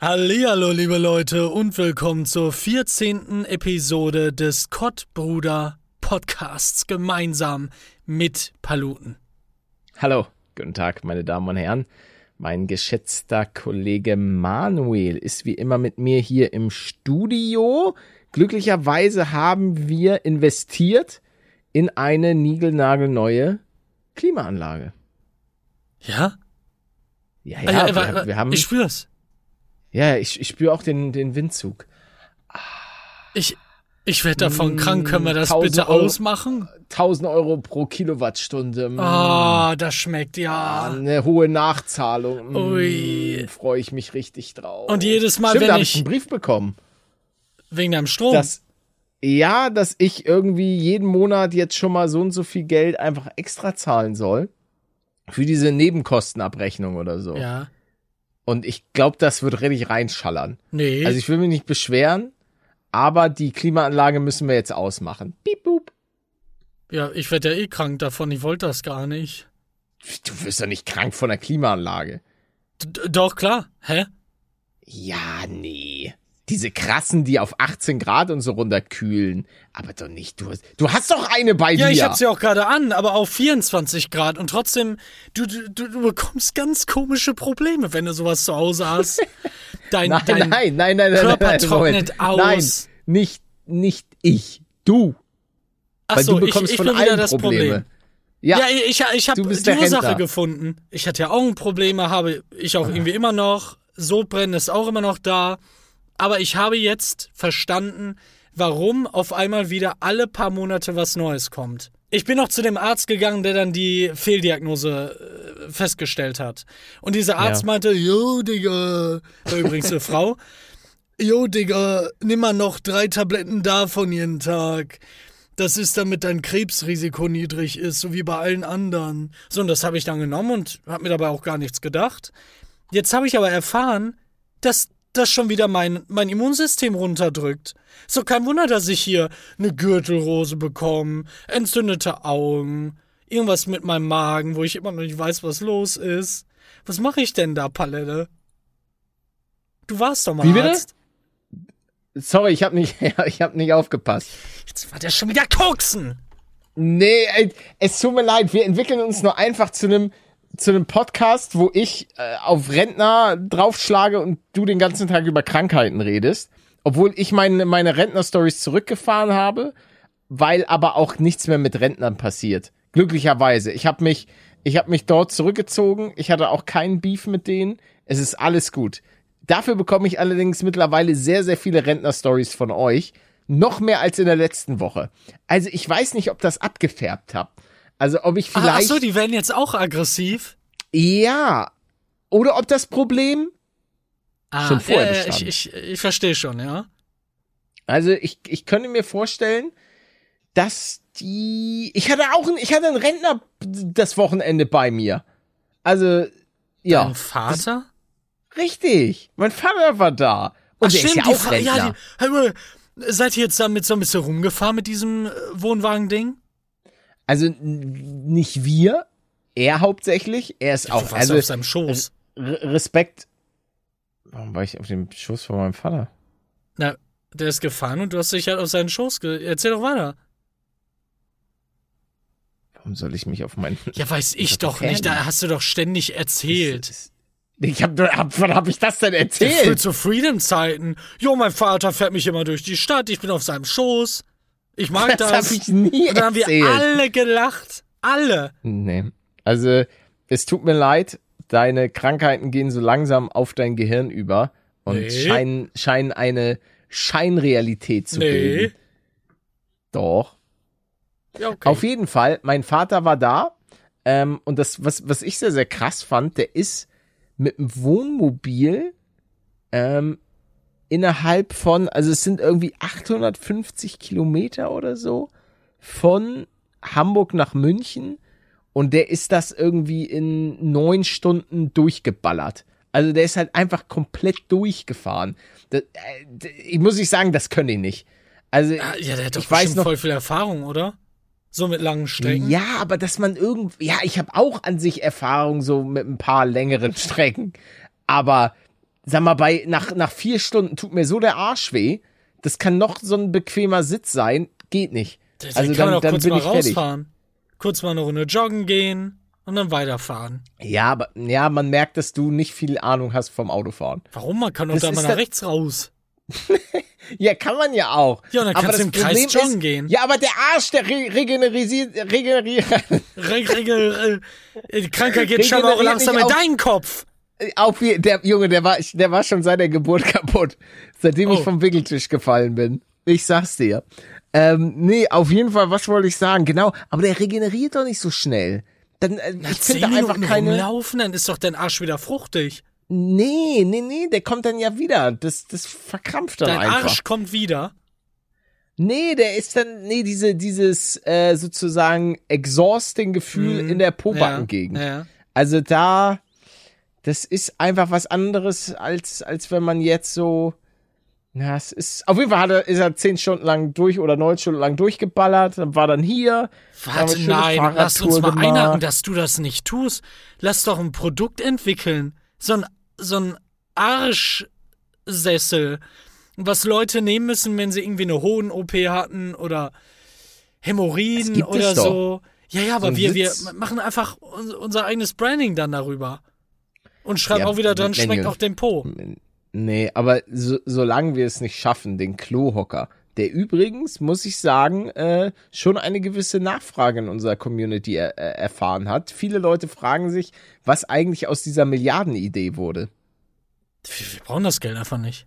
Hallihallo, liebe Leute, und willkommen zur 14. Episode des Kottbruder Podcasts gemeinsam mit Paluten. Hallo, guten Tag, meine Damen und Herren. Mein geschätzter Kollege Manuel ist wie immer mit mir hier im Studio. Glücklicherweise haben wir investiert in eine niegelnagelneue Klimaanlage. Ja? Ja, Ah, ja, ja, wa- wir, wir haben. ich spür's. Ja, ich, ich spüre auch den, den Windzug. Ich, ich werde davon krank. Können wir das 1000 bitte Euro. ausmachen? 1000 Euro pro Kilowattstunde. mm, Ah, das schmeckt ja. Eine hohe Nachzahlung. Mm, Ui. Freue ich mich richtig drauf. Und jedes Mal, Stimmt, wenn da ich- ich einen Brief bekommen. Wegen deinem Strom. dass ja, dass ich irgendwie jeden Monat jetzt schon mal so und so viel Geld einfach extra zahlen soll für diese Nebenkostenabrechnung oder so. ja. Und ich glaube, das wird richtig reinschallern. Nee. Also ich will mich nicht beschweren, aber die Klimaanlage müssen wir jetzt ausmachen. Piep, boop. ja, ich werde ja eh krank davon. Ich wollte das gar nicht. Du wirst doch nicht krank von der Klimaanlage. D doch, klar. Hä? Ja, nee. Diese krassen, die auf 18 Grad und so runterkühlen. Aber doch nicht. Du hast, du hast doch eine bei Ja, dir. ich hab's ja auch gerade an, aber auf 24 Grad und trotzdem, du, du, du bekommst ganz komische Probleme, wenn du sowas zu Hause hast. Dein, Nein, dein nein, nein, nein, nein, Körper nein, nein, trocknet Moment. Nein, aus. nicht, nicht ich. Du. Ach Weil so, du bekommst ich, ich von bin wieder allen das Probleme. Problem. Ja, Ja, ich, ich habe die Ursache gefunden. Ich hatte ja Augenprobleme, habe ich auch irgendwie immer noch. Sodbrennen ist auch immer noch da. Aber ich habe jetzt verstanden, warum auf einmal wieder alle paar Monate was Neues kommt. Ich bin noch zu dem Arzt gegangen, der dann die Fehldiagnose äh, festgestellt hat. Und dieser Arzt Ja. meinte, jo, Digga, übrigens eine Frau, jo, Digga, nimm mal noch drei Tabletten davon jeden Tag. Das ist, damit dein Krebsrisiko niedrig ist, so wie bei allen anderen. So, und das habe ich dann genommen und habe mir dabei auch gar nichts gedacht. Jetzt habe ich aber erfahren, dass das schon wieder mein, mein Immunsystem runterdrückt. So kein Wunder, dass ich hier eine Gürtelrose bekomme, entzündete Augen, irgendwas mit meinem Magen, wo ich immer noch nicht weiß, was los ist. Was mache ich denn da, Palette? Du warst doch mal Wie bitte? Arzt. sorry, ich habe nicht, ich habe nicht aufgepasst. Jetzt war der schon wieder koksen. Nee, es tut mir leid, wir entwickeln uns nur einfach zu einem zu einem Podcast, wo ich äh, auf Rentner draufschlage und du den ganzen Tag über Krankheiten redest, obwohl ich meine meine Rentner-Stories zurückgefahren habe, weil aber auch nichts mehr mit Rentnern passiert. Glücklicherweise, ich habe mich ich habe mich dort zurückgezogen, ich hatte auch keinen Beef mit denen, es ist alles gut. Dafür bekomme ich allerdings mittlerweile sehr sehr viele Rentner-Stories von euch, noch mehr als in der letzten Woche. Also ich weiß nicht, ob das abgefärbt hat. Also ob ich Ah, Ach vielleicht so, die werden jetzt auch aggressiv. ja. Oder ob das Problem, Ah, Schon vorher ja, ja, ich, ich, ich verstehe schon, ja. also ich, ich könnte mir vorstellen, dass die, ich hatte auch, einen, ich hatte einen Rentner das Wochenende bei mir. Also, ja, Dein Vater? richtig. Mein Vater war da. Und Ach, der ist ja auch Rentner. ja, die, seid ihr jetzt damit so ein bisschen rumgefahren mit diesem äh, Wohnwagen-Ding? Also nicht wir, er hauptsächlich. Er ist Du auch, also auf seinem Schoß. Re- Respekt. Warum war ich auf dem Schoß von meinem Vater? Na, der ist gefahren und du hast dich halt auf seinen Schoß ge... Erzähl doch weiter. Warum soll ich mich auf meinen Ja, weiß ich doch nicht. Da hast du doch ständig erzählt. Ich hab, hab wann hab ich das denn erzählt? zu Freedom-Zeiten. Jo, mein Vater fährt mich immer durch die Stadt. Ich bin auf seinem Schoß. Ich mag Das das. hab ich nie und dann haben wir erzählt. alle gelacht. Alle. Nee. Also, es tut mir leid, deine Krankheiten gehen so langsam auf dein Gehirn über und Nee. scheinen, scheinen eine Scheinrealität zu Nee. bilden. Doch. Ja, okay. Auf jeden Fall, mein Vater war da. Ähm, und das, was, was ich sehr, sehr krass fand, der ist mit dem Wohnmobil ähm, innerhalb von, also es sind irgendwie 850 Kilometer oder so von Hamburg nach München und der ist das irgendwie in neun Stunden durchgeballert. Also der ist halt einfach komplett durchgefahren. Das, äh, ich muss ich sagen, das können die nicht. Also Ah, ja, der hat doch ich weiß noch, voll viel Erfahrung, oder? So mit langen Strecken. ja, aber dass man irgendwie, ja, ich habe auch an sich Erfahrung so mit ein paar längeren Strecken, aber sag mal, bei, nach, nach vier Stunden tut mir so der Arsch weh. Das kann noch so ein bequemer Sitz sein. Geht nicht. Da Also kann man dann, doch dann kurz bin mal ich fertig. rausfahren. Kurz mal eine Runde joggen gehen und dann weiterfahren. Ja, aber, ja, man merkt, dass du nicht viel Ahnung hast vom Autofahren. Warum? Man kann doch Das da mal nach rechts raus. Ja, kann man ja auch. Ja, dann aber kannst du das im Kreis Problem joggen ist, gehen. Ja, aber der Arsch, der re regeneriert, regeneriert, Re Regel, Krankheit geht scheinbar auch langsam in deinen Kopf. Auf wie, der Junge, der war, der war schon seit der Geburt kaputt. Seitdem ich Oh. vom Wickeltisch gefallen bin. Ich sag's dir. Ähm, nee, auf jeden Fall, was wollte ich sagen? Genau, aber der regeneriert doch nicht so schnell. Dann, äh, Nach ich finde einfach Minuten keine. rumlaufen, dann ist doch dein Arsch wieder fruchtig. Nee, nee, nee, der kommt dann ja wieder. Das, das verkrampft dann Dein einfach. Arsch kommt wieder. Nee, der ist dann, nee, diese, dieses äh, sozusagen exhausting Gefühl in der Pobackengegend. Mhm. Ja, ja. Also da, das ist einfach was anderes, als, als wenn man jetzt so, na, es ist, auf jeden Fall hat er, ist er zehn Stunden lang durch oder neun Stunden lang durchgeballert, dann war dann hier. Warte, nein, lass uns mal gemacht. einhaken, dass du das nicht tust. Lass doch ein Produkt entwickeln. So ein, so ein Arschsessel, was Leute nehmen müssen, wenn sie irgendwie eine Hohen-OP hatten oder Hämorrhoiden oder so. Ja, ja, aber ein wir, wir machen einfach un- unser eigenes Branding dann darüber. Und schreiben Ja, auch wieder dran, schmeckt auch den Po. Nee, aber so, solange wir es nicht schaffen, den Klohocker, der übrigens, muss ich sagen, äh, schon eine gewisse Nachfrage in unserer Community er, äh, erfahren hat. Viele Leute fragen sich, was eigentlich aus dieser Milliardenidee wurde. Wir, wir brauchen das Geld einfach nicht.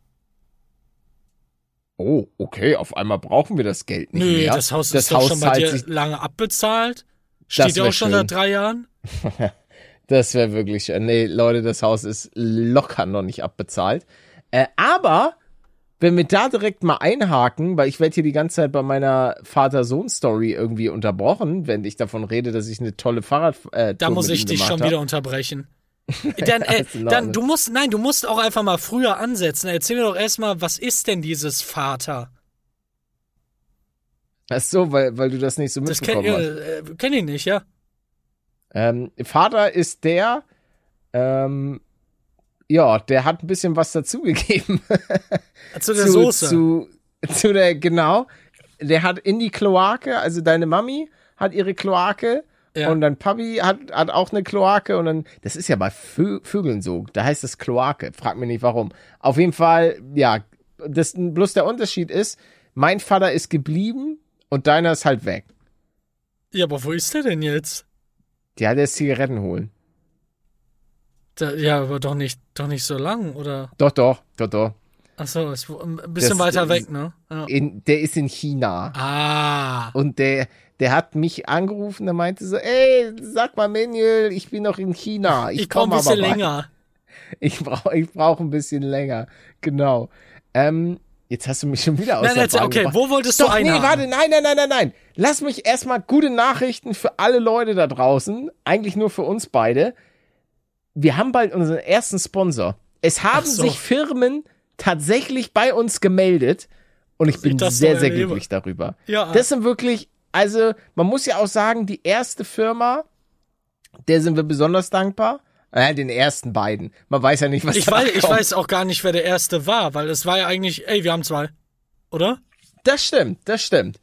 Oh, okay, auf einmal brauchen wir das Geld nicht Nö, mehr. das Haus ist doch schon bei dir lange abbezahlt. Steht ja auch schon schön. seit drei Jahren. Das wäre wirklich, äh, nee, Leute, das Haus ist locker noch nicht abbezahlt. Äh, aber, wenn wir da direkt mal einhaken, weil ich werde hier die ganze Zeit bei meiner Vater-Sohn-Story irgendwie unterbrochen, wenn ich davon rede, dass ich eine tolle Fahrrad äh, Da muss ich dich schon hab. wieder unterbrechen. Dann, äh, dann, du musst, nein, du musst auch einfach mal früher ansetzen. Erzähl mir doch erstmal, was ist denn dieses Vater? Ach so, weil, weil du das nicht so Das kenn, mitbekommen äh, hast. äh, kenn ich nicht, ja. Ähm, Vater ist der, ähm, ja, der hat ein bisschen was dazugegeben. Zu der zu, Soße. Zu, zu der, genau. Der hat in die Kloake, also deine Mami hat ihre Kloake Ja. und dann Papi hat, hat auch eine Kloake und dann, das ist ja bei Vö Vögeln so, da heißt es Kloake, frag mich nicht warum. Auf jeden Fall, ja, das, bloß der Unterschied ist, mein Vater ist geblieben und deiner ist halt weg. ja, aber wo ist der denn jetzt? Der hat jetzt Zigaretten holen. Da, ja, aber doch nicht, doch nicht so lang, oder? Doch, doch, doch, doch. Achso, ist ein bisschen Das weiter weg, ne? Ja. In, der ist in China. Ah. Und der, der hat mich angerufen, der meinte so, ey, sag mal Manuel, ich bin noch in China. Ich, Ich brauche ein bisschen länger. Ich brauche ich brauch ein bisschen länger. Genau. Ähm, jetzt hast du mich schon wieder aus Nein, der erzähl, Bahn okay, gebracht. wo wolltest Doch, du nee, einhaken? warte, nein, nein, nein, nein, nein. Lass mich erstmal gute Nachrichten für alle Leute da draußen. Eigentlich nur für uns beide. Wir haben bald unseren ersten Sponsor. Es haben so. sich Firmen tatsächlich bei uns gemeldet. Und ich bin das sehr, sehr glücklich darüber. Ja. Das sind wirklich, also man muss ja auch sagen, die erste Firma, der sind wir besonders dankbar. Äh, den ersten beiden. Man weiß ja nicht, was Ich weiß, ich kommt. weiß auch gar nicht, wer der erste war, weil es war ja eigentlich, ey, wir haben zwei. Oder? Das stimmt, das stimmt.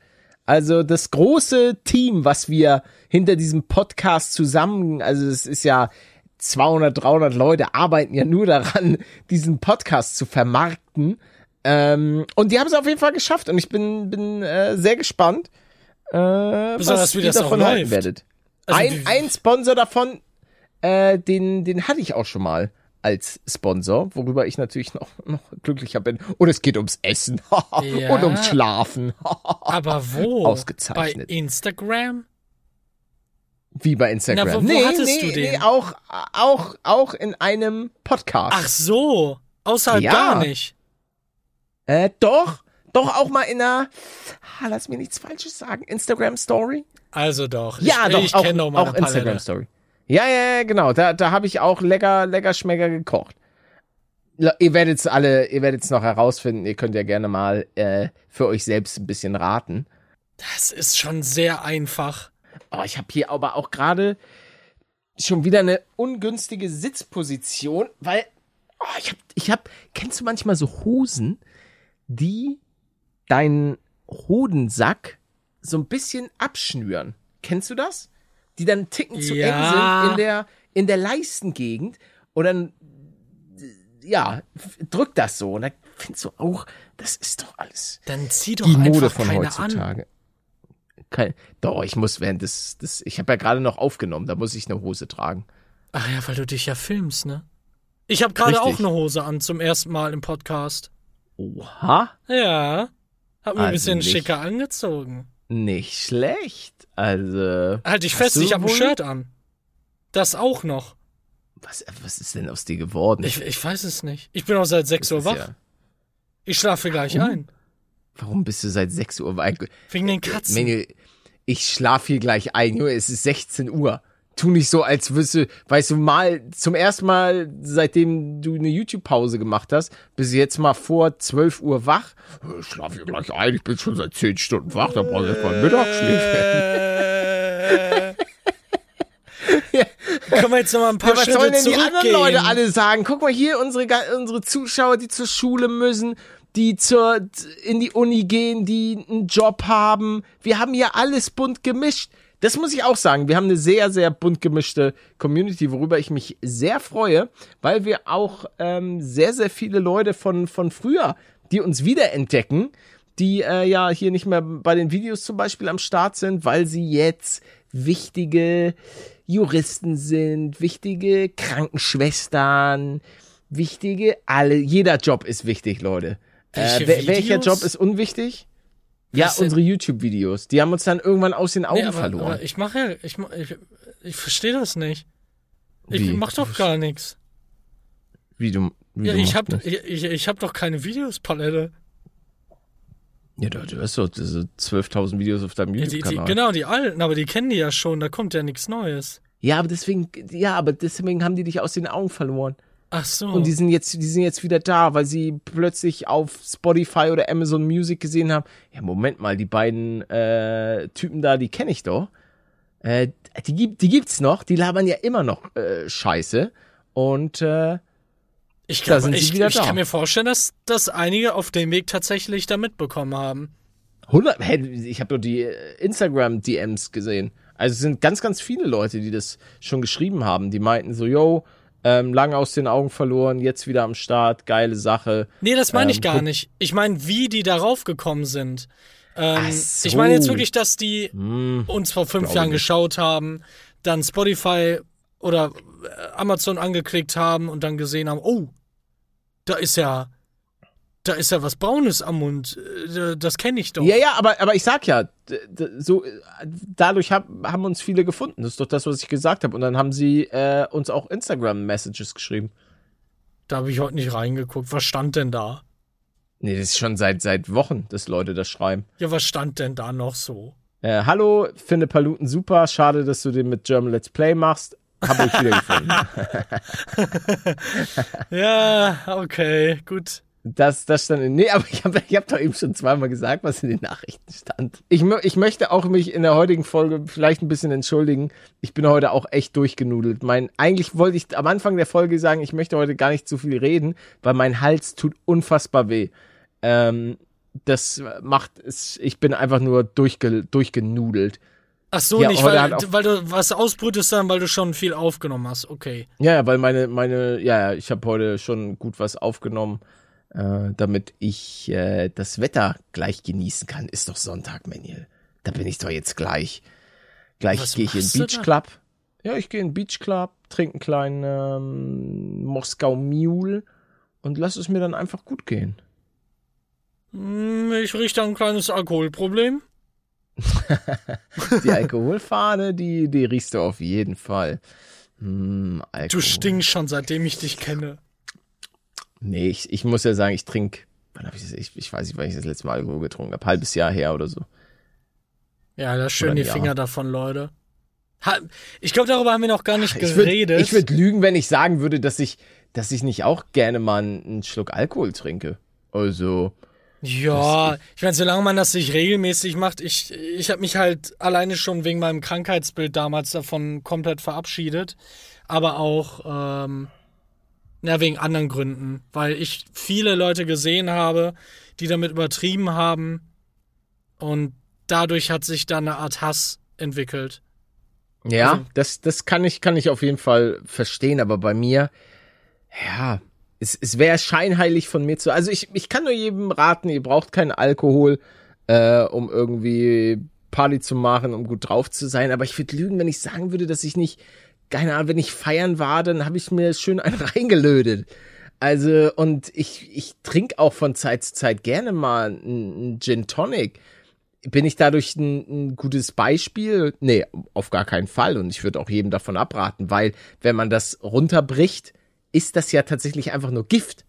Also das große Team, was wir hinter diesem Podcast zusammen, also es ist ja 200, 300 Leute arbeiten ja nur daran, diesen Podcast zu vermarkten. Ähm, und die haben es auf jeden Fall geschafft und ich bin, bin äh, sehr gespannt, äh, Besonders, was ihr davon halten werdet. Also, ein, ein Sponsor davon, äh, den, den hatte ich auch schon mal als Sponsor, worüber ich natürlich noch, noch glücklicher bin. Und es geht ums Essen Ja. und ums Schlafen. Aber wo? Ausgezeichnet. Bei Instagram? Wie bei Instagram. Na, wo- wo nee, hattest nee, du den? nee, auch, auch, auch in einem Podcast. Ach so. Außerhalb Ja. gar nicht. Äh, doch, doch auch mal in einer, ah, lass mir nichts Falsches sagen, Instagram Story. Also doch. Ja, ich, doch, ich auch, auch Instagram. Story. Ja, ja, ja, genau. Da, da habe ich auch lecker, lecker Schmecker gekocht. Ihr werdet's alle, ihr werdet's noch herausfinden. Ihr könnt ja gerne mal äh, für euch selbst ein bisschen raten. Das ist schon sehr einfach. Oh, ich habe hier aber auch gerade schon wieder eine ungünstige Sitzposition, weil Oh, ich hab, ich hab, kennst du manchmal so Hosen, die deinen Hodensack so ein bisschen abschnüren? Kennst du das? Die dann einen Ticken zu Ja. eng sind in der, in der Leistengegend und dann, ja, drückt das so. Und dann findest du auch, das ist doch alles Dann zieh doch die einfach Mode von keine an. heutzutage. Kein, doch, ich muss während des, des ich habe ja gerade noch aufgenommen, da muss ich eine Hose tragen. Ach ja, weil du dich ja filmst, ne? Ich habe gerade auch eine Hose an zum ersten Mal im Podcast. Oha, Ja. Hab mir ein Also bisschen nicht- schicker angezogen. Nicht schlecht. Also, Halt dich fest, ich habe ein Shirt an. Das auch noch. was, was ist denn aus dir geworden? Ich, ich weiß es nicht. Ich bin auch seit 6 Das Uhr wach. ja- Ich schlafe gleich Warum? ein. warum bist du seit 6 Uhr wach? Wegen den Katzen. Manuel, ich schlaf hier gleich ein, Junge, es ist 16 Uhr. Tu nicht so, als du, weißt du, mal zum ersten Mal, seitdem du eine YouTube-Pause gemacht hast, bist du jetzt mal vor 12 Uhr wach. Ich schlaf hier gleich ein, ich bin schon seit 10 Stunden wach, da brauch ich erst mal ein Mittagsschläfchen. Äh, Können wir jetzt noch mal ein paar Ja, was Schritte sollen denn die anderen Leute alle sagen? Guck mal hier, unsere, unsere Zuschauer, die zur Schule müssen, die zur, in die Uni gehen, die einen Job haben. Wir haben ja alles bunt gemischt. Das muss ich auch sagen. Wir haben eine sehr, sehr bunt gemischte Community, worüber ich mich sehr freue, weil wir auch ähm, sehr, sehr viele Leute von, von früher, die uns wiederentdecken, die äh, ja hier nicht mehr bei den Videos zum Beispiel am Start sind, weil sie jetzt wichtige Juristen sind, wichtige Krankenschwestern, wichtige alle. Jeder Job ist wichtig, Leute. Äh, wel- welcher? Job ist unwichtig? Ja, Was unsere YouTube-Videos. Die haben uns dann irgendwann aus den Augen Nee, aber, verloren. aber ich mache ja, ich, ich, ich verstehe das nicht. Ich Wie? mach doch gar nichts. wie du, wie Ja, du ich hab, machst nicht. ich, ich, ich hab doch keine Videospalette. Ja, du, du hast doch diese 12.000 Videos auf deinem Ja, YouTube-Kanal. genau, die alten, aber die kennen die ja schon, da kommt ja nichts Neues. Ja, aber deswegen, ja, aber deswegen haben die dich aus den Augen verloren. Ach so. Und die sind jetzt, die sind jetzt wieder da, weil sie plötzlich auf Spotify oder Amazon Music gesehen haben. Ja, Moment mal, die beiden äh, Typen da, die kenne ich doch. Äh, die gibt, die gibt's noch. Die labern ja immer noch äh, Scheiße. Und äh, ich da glaube, sind sie ich, wieder ich da. kann mir vorstellen, dass, dass einige auf dem Weg tatsächlich da mitbekommen haben. 100, hey, ich habe doch die äh, Instagram DMs gesehen. Also es sind ganz, ganz viele Leute, die das schon geschrieben haben. Die meinten so, yo, ähm, lange aus den Augen verloren, jetzt wieder am Start, geile Sache. Nee, das meine ich Ähm, gar guck- nicht. Ich meine, wie die darauf gekommen sind. Ähm, so. Ich meine jetzt wirklich, dass die Hm. uns vor fünf Jahren nicht. geschaut haben, dann Spotify oder äh, Amazon angeklickt haben und dann gesehen haben, oh, da ist ja, da ist ja was Braunes am Mund. Äh, Das kenne ich doch. Ja, ja, aber, aber ich sag ja, so äh, dadurch hab, haben uns viele gefunden. Das ist doch das, was ich gesagt habe. Und dann haben sie äh, uns auch Instagram-Messages geschrieben. Da habe ich heute nicht reingeguckt. Was stand denn da? Nee, das ist schon seit, seit Wochen, dass Leute das schreiben. Ja, was stand denn da noch so? Äh, hallo, finde Paluten super. Schade, dass du den mit German Let's Play machst. Hab euch wieder gefunden. Ja, okay, gut. Das, das stand in, nee, aber ich habe ich hab doch eben schon zweimal gesagt, was in den Nachrichten stand. Ich, ich möchte auch mich in der heutigen Folge vielleicht ein bisschen entschuldigen. Ich bin heute auch echt durchgenudelt. Mein, eigentlich wollte ich am Anfang der Folge sagen, ich möchte heute gar nicht zu viel reden, weil mein Hals tut unfassbar weh. Ähm, das macht es, ich bin einfach nur durchge, durchgenudelt. Ach so, Ja, nicht, weil, weil du was ausbrütest, sondern weil du schon viel aufgenommen hast. Okay. Ja, weil meine, meine, ja, ja, ich habe heute schon gut was aufgenommen, äh, damit ich äh, das Wetter gleich genießen kann. Ist doch Sonntag, Manuel. Da bin ich doch jetzt gleich. Gleich gehe ich in den Beach? Club. Ja, ich gehe in den Beach Club, trinke einen kleinen ähm, Moskau Mule und lass es mir dann einfach gut gehen. Hm, Ich rieche da ein kleines Alkoholproblem. Die Alkoholfahne, die, die riechst du auf jeden Fall. Hm, Alkohol. Du stinkst schon, seitdem ich dich kenne. Nee, ich, ich muss ja sagen, ich trinke, ich das, ich, ich weiß nicht, wann ich das letzte Mal Alkohol getrunken habe, halbes Jahr her oder so. Ja, lass schön die ja. Finger davon, Leute. Ha, ich glaube, darüber haben wir noch gar nicht Ich würde geredet. ich würd lügen, wenn ich sagen würde, dass ich, dass ich nicht auch gerne mal einen, Schluck Alkohol trinke. Also, ja, ich meine, solange man das nicht regelmäßig macht, ich, ich habe mich halt alleine schon wegen meinem Krankheitsbild damals davon komplett verabschiedet. Aber auch, ähm, Ja, wegen anderen Gründen. Weil ich viele Leute gesehen habe, die damit übertrieben haben. Und dadurch hat sich dann eine Art Hass entwickelt. Ja, Also- das, das kann ich, kann ich auf jeden Fall verstehen, aber bei mir, ja, es, es wäre scheinheilig von mir zu. Also ich, ich kann nur jedem raten, ihr braucht keinen Alkohol, äh, um irgendwie Party zu machen, um gut drauf zu sein. Aber ich würde lügen, wenn ich sagen würde, dass ich nicht, keine Ahnung, wenn ich feiern war, dann habe ich mir schön einen reingelötet. Also, und ich, ich trinke auch von Zeit zu Zeit gerne mal einen Gin Tonic bin ich dadurch ein, ein gutes Beispiel? Nee, auf gar keinen Fall. Und ich würde auch jedem davon abraten, weil wenn man das runterbricht, ist das ja tatsächlich einfach nur Gift.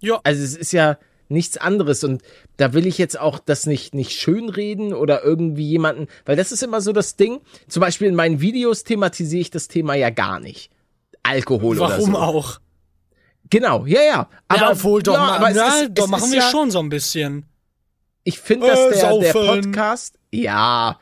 Ja, Also es ist ja nichts anderes. Und da will ich jetzt auch das nicht, nicht schönreden oder irgendwie jemanden, weil das ist immer so das Ding. Zum Beispiel in meinen Videos thematisiere ich das Thema ja gar nicht. Alkohol oder warum so. auch? Genau, ja, ja. Aber, ja, obwohl, doch, ja, aber es na, ist, doch es machen wir ja, schon so ein bisschen. Ich finde, dass Äh, der, der. Podcast, ja,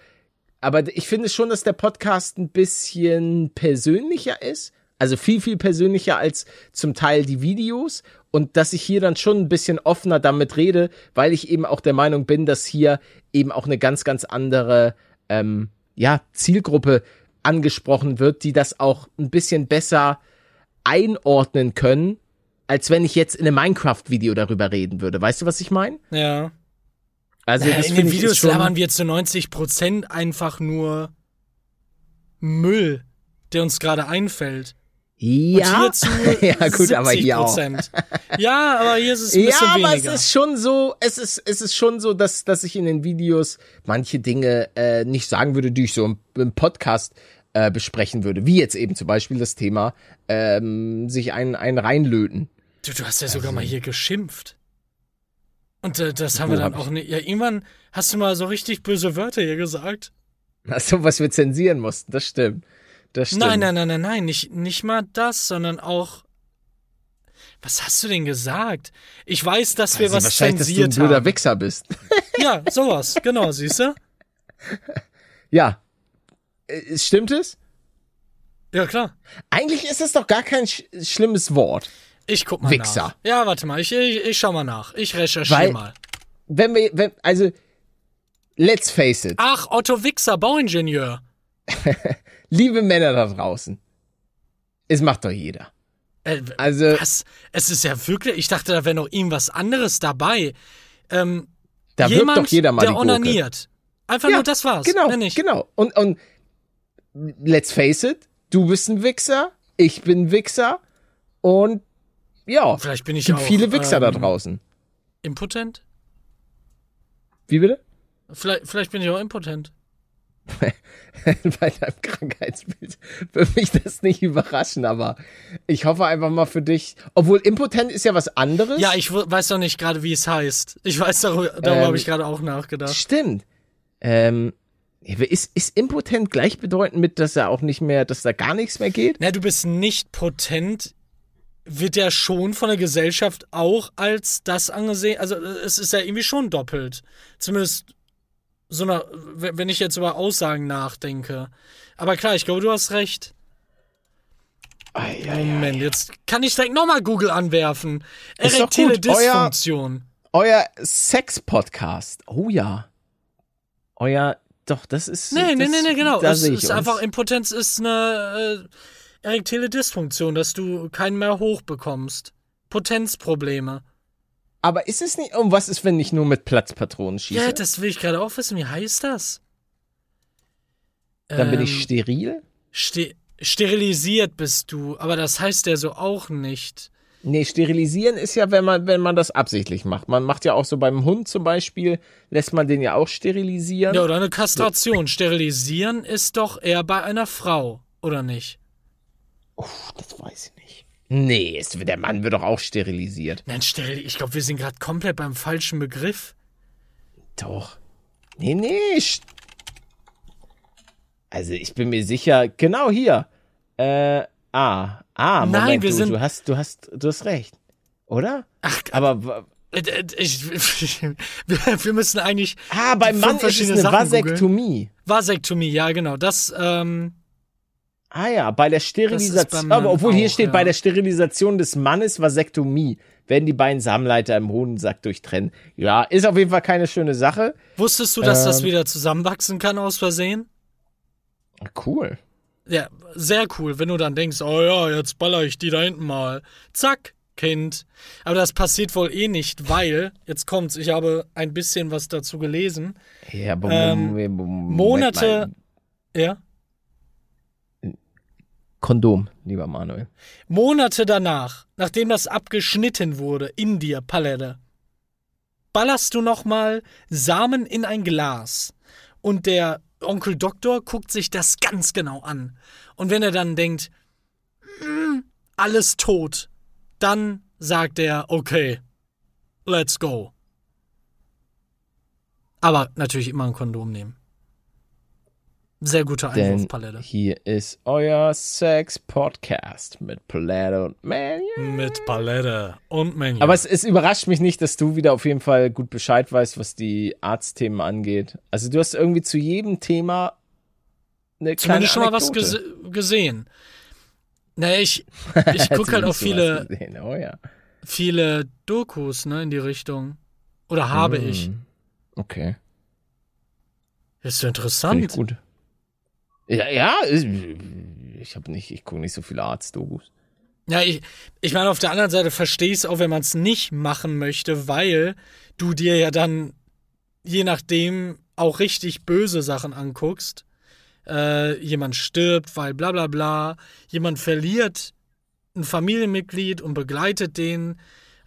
aber ich finde schon, dass der Podcast ein bisschen persönlicher ist. Also viel, viel persönlicher als zum Teil die Videos. Und dass ich hier dann schon ein bisschen offener damit rede, weil ich eben auch der Meinung bin, dass hier eben auch eine ganz, ganz andere, ähm, ja, Zielgruppe angesprochen wird, die das auch ein bisschen besser einordnen können, als wenn ich jetzt in einem Minecraft-Video darüber reden würde. Weißt du, was ich meine? Ja. Also Ja, das in den Videos labern wir zu 90% einfach nur Müll, der uns gerade einfällt. Ja, ja gut, aber hier auch. 70%. Ja, aber hier ist es ein Ja, bisschen aber weniger. es ist schon so, es ist, es ist schon so, dass, dass ich in den Videos manche Dinge äh, nicht sagen würde, die ich so im, im Podcast äh, besprechen würde. Wie jetzt eben zum Beispiel das Thema ähm, sich einen, einen reinlöten. du, du hast ja sogar mal hier geschimpft. Und äh, das haben wir dann hab auch nicht. Ja, irgendwann hast du mal so richtig böse Wörter hier gesagt. Also was wir zensieren mussten, das stimmt. Das stimmt. Nein, nein, nein, nein, nein, nicht, nicht mal das, sondern auch. Was hast du denn gesagt? Ich weiß, dass wir Also was wahrscheinlich, dass du ein zensiert blöder haben. Wichser bist. Ja, sowas, genau, du? ja. Äh, Stimmt es? Ja, klar. Eigentlich ist es doch gar kein sch schlimmes Wort. Ich guck mal Wichser. nach. Ja, warte mal, ich, ich, ich schau mal nach. Ich recherchiere Weil- mal. Wenn wir, wenn, also, let's face it. Ach, Otto Wichser, Bauingenieur. Liebe Männer da draußen. Es macht doch jeder. Äh, Also, was? Es ist ja wirklich, ich dachte, da wäre noch irgendwas anderes dabei. Ähm, da wirkt jemand, doch jeder mal der die Gurke. onaniert. Einfach Ja, nur das war's. Genau, genau. Und, und let's face it, du bist ein Wichser, ich bin ein Wichser und ja, Vielleicht bin ich gibt auch viele Wichser da ähm, draußen. impotent. Wie bitte? Vielleicht, vielleicht bin ich auch impotent. Bei deinem Krankheitsbild würde mich das nicht überraschen, aber ich hoffe einfach mal für dich. Obwohl impotent ist ja was anderes. Ja, ich weiß doch nicht gerade, wie es heißt. Ich weiß, darüber, darüber Ähm, habe ich gerade auch nachgedacht. Stimmt. Ähm, ist, ist impotent gleichbedeutend mit, dass er auch nicht mehr, dass da gar nichts mehr geht? Na, du bist nicht potent, wird ja schon von der Gesellschaft auch als das angesehen. Also äh, es ist ja irgendwie schon doppelt. Zumindest so einer, wenn ich jetzt über Aussagen nachdenke. Aber klar, ich glaube, du hast recht. Moment, jetzt kann ich direkt nochmal Google anwerfen. Erektile gut, euer- Dysfunktion. Euer Sex-Podcast. Oh ja. Euer, doch, das ist. Nee, nee, das, nee, nee, genau. Da Es ist uns. einfach, Impotenz ist eine äh, erektile Dysfunktion, dass du keinen mehr hochbekommst. Potenzprobleme. Aber ist es nicht, um was ist, wenn ich nur mit Platzpatronen schieße? Ja, das will ich gerade auch wissen. Wie heißt das? Dann bin Ähm, ich steril? ste sterilisiert bist du, aber das heißt ja so auch nicht. Nee, sterilisieren ist ja, wenn man, wenn man das absichtlich macht. Man macht ja auch so beim Hund zum Beispiel, lässt man den ja auch sterilisieren. Ja, oder eine Kastration. Sterilisieren ist doch eher bei einer Frau, oder nicht? Uff, das weiß ich nicht. Nee, es, der Mann wird doch auch sterilisiert. Nein, steril. Ich glaube, wir sind gerade komplett beim falschen Begriff. Doch. Nee, nee. Also ich bin mir sicher, genau hier. Äh, ah, ah, Moment, Nein, wir du, sind- du hast, du hast, du hast recht. Oder? Ach, Aber, äh, äh, ich, wir, müssen eigentlich. ah, beim Mann ist es verschiedene eine Sachen googeln. Vasektomie. Vasektomie, ja, genau. Das, ähm, Ah ja, bei der Das Sterilisation, aber obwohl hier auch, steht, ja. bei der Sterilisation des Mannes Vasektomie werden die beiden Samenleiter im Hodensack durchtrennen. Ja, ist auf jeden Fall keine schöne Sache. Wusstest du, dass das Ähm. wieder zusammenwachsen kann aus Versehen? Cool. Ja, sehr cool, wenn du dann denkst, oh ja, jetzt baller ich die da hinten mal. Zack, Kind. Aber das passiert wohl eh nicht, weil, jetzt kommt's, ich habe ein bisschen was dazu gelesen. Ja, aber Ähm, Monate-. Ja. Kondom, lieber Manuel. Monate danach, nachdem das abgeschnitten wurde, in dir, Palette, ballerst du nochmal Samen in ein Glas. Und der Onkel Doktor guckt sich das ganz genau an. Und wenn er dann denkt, "Mm, alles tot, dann sagt er, okay, let's go. Aber natürlich immer ein Kondom nehmen. Sehr guter Denn Einwurfpalette. hier ist euer Sex-Podcast mit Palette und Manuel. Mit Palette und Menu. Aber es, es überrascht mich nicht, dass du wieder auf jeden Fall gut Bescheid weißt, was die Arztthemen angeht. Also du hast irgendwie zu jedem Thema eine kleine Zumindest schon mal was Anekdote. gese gesehen. Naja, ich, ich gucke halt auch Zumindest viele. Oh ja. viele Dokus, ne, in die Richtung. Oder habe ich. Mm. Okay. Ist so Finde interessant. ich gut. Ja, ja, ich habe nicht, ich gucke nicht so viele Arztdokus. Ja, ich, ich meine, auf der anderen Seite verstehe ich es auch, wenn man es nicht machen möchte, weil du dir ja dann je nachdem auch richtig böse Sachen anguckst. Äh, jemand stirbt, weil bla bla bla. Jemand verliert ein Familienmitglied und begleitet den